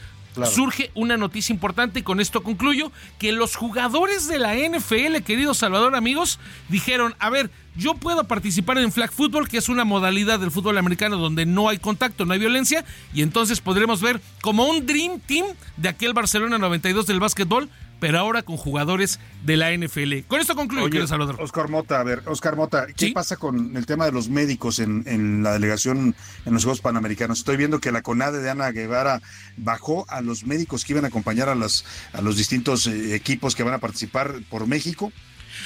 surge una noticia importante y con esto concluyo, que los jugadores de la NFL, querido Salvador amigos, dijeron, a ver, yo puedo participar en flag football, que es una modalidad del fútbol americano donde no hay contacto, no hay violencia, y entonces podremos ver como un Dream Team de aquel Barcelona 92 del básquetbol, pero ahora con jugadores de la NFL. Con esto concluyo, Salvador. Oscar Mota, a ver, Oscar Mota, ¿qué pasa con el tema de los médicos en, en, la delegación en los Juegos Panamericanos? Estoy viendo que la CONADE de Ana Guevara bajó a los médicos que iban a acompañar a, las, a los distintos eh, equipos que van a participar por México.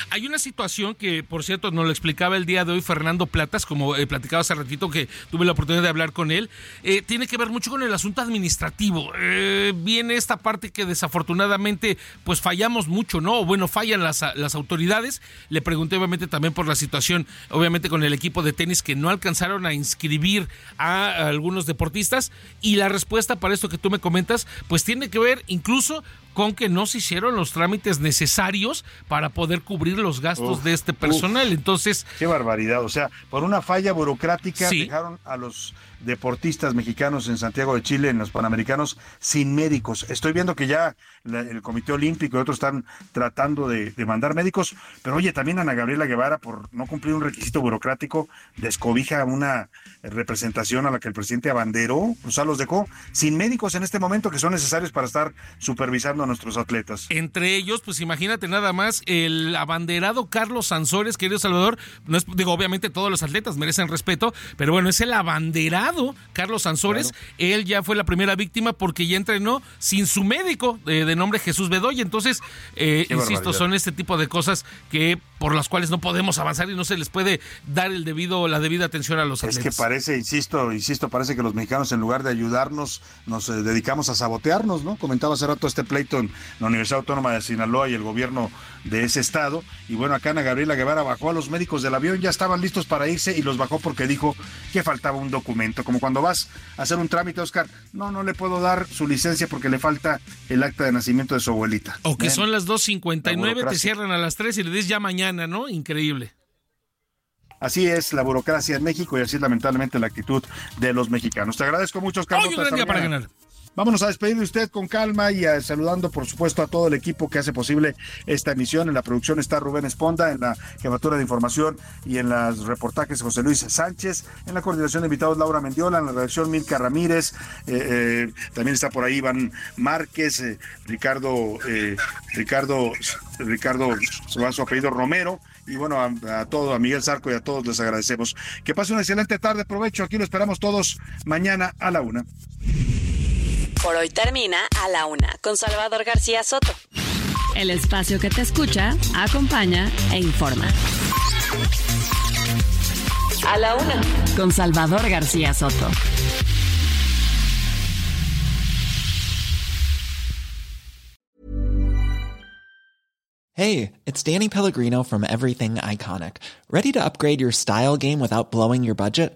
Hay una situación que, por cierto, nos lo explicaba el día de hoy Fernando Platas, como eh, platicaba hace ratito que tuve la oportunidad de hablar con él, eh, tiene que ver mucho con el asunto administrativo. Eh, viene esta parte que desafortunadamente pues fallamos mucho, ¿no? Bueno, fallan las, las autoridades. Le pregunté obviamente también por la situación, obviamente con el equipo de tenis que no alcanzaron a inscribir a algunos deportistas y la respuesta para esto que tú me comentas pues tiene que ver incluso con que no se hicieron los trámites necesarios para poder cubrir los gastos de este personal. Entonces. Qué barbaridad. O sea, por una falla burocrática dejaron a los deportistas mexicanos en Santiago de Chile, en los Panamericanos, sin médicos. Estoy viendo que ya el Comité Olímpico y otros están tratando de, mandar médicos, pero oye, también Ana Gabriela Guevara, por no cumplir un requisito burocrático, descobija una representación a la que el presidente abanderó, o sea, los dejó sin médicos en este momento que son necesarios para estar supervisando a nuestros atletas. Entre ellos, pues imagínate nada más, el abanderado Carlos Sansores, querido Salvador, no es, digo, obviamente todos los atletas merecen respeto, pero bueno, es el abanderado Carlos Sansores, él ya fue la primera víctima porque ya entrenó sin su médico eh, de nombre Jesús Bedoya. Entonces, eh, insisto, son este tipo de cosas que por las cuales no podemos avanzar y no se les puede dar el debido, la debida atención a los atletas. Es que parece, insisto, insisto, parece que los mexicanos en lugar de ayudarnos nos eh, dedicamos a sabotearnos, ¿no? Comentaba hace rato este pleito en la Universidad Autónoma de Sinaloa y el gobierno de ese estado. Y bueno, acá Ana Gabriela Guevara bajó a los médicos del avión, ya estaban listos para irse y los bajó porque dijo que faltaba un documento. Como cuando vas a hacer un trámite, Oscar, no, no le puedo dar su licencia porque le falta el acta de nacimiento de su abuelita. O que son las 2.59, te cierran a las 3 y le dices ya mañana, ¿no? Increíble. Así es la burocracia en México y así es lamentablemente la actitud de los mexicanos. Te agradezco mucho, Oscar. Hoy un gran día para ganar. Vámonos a despedir de usted con calma y a, saludando, por supuesto, a todo el equipo que hace posible esta emisión. En la producción está Rubén Esponda, en la jefatura de información y en los reportajes José Luis Sánchez, en la coordinación de invitados Laura Mendiola, en la redacción Milka Ramírez, eh, eh, también está por ahí Iván Márquez, eh, Ricardo, Ricardo, Ricardo, su apellido Romero y bueno, a, todos, a Miguel Zarco y a todos les agradecemos. Que pase una excelente tarde, provecho, aquí lo esperamos todos mañana a la una. Por hoy termina a la una con Salvador García Soto. El espacio que te escucha, acompaña e informa. A la una con Salvador García Soto. Hey, it's Danny Pellegrino from Everything Iconic. Ready to upgrade your style game without blowing your budget?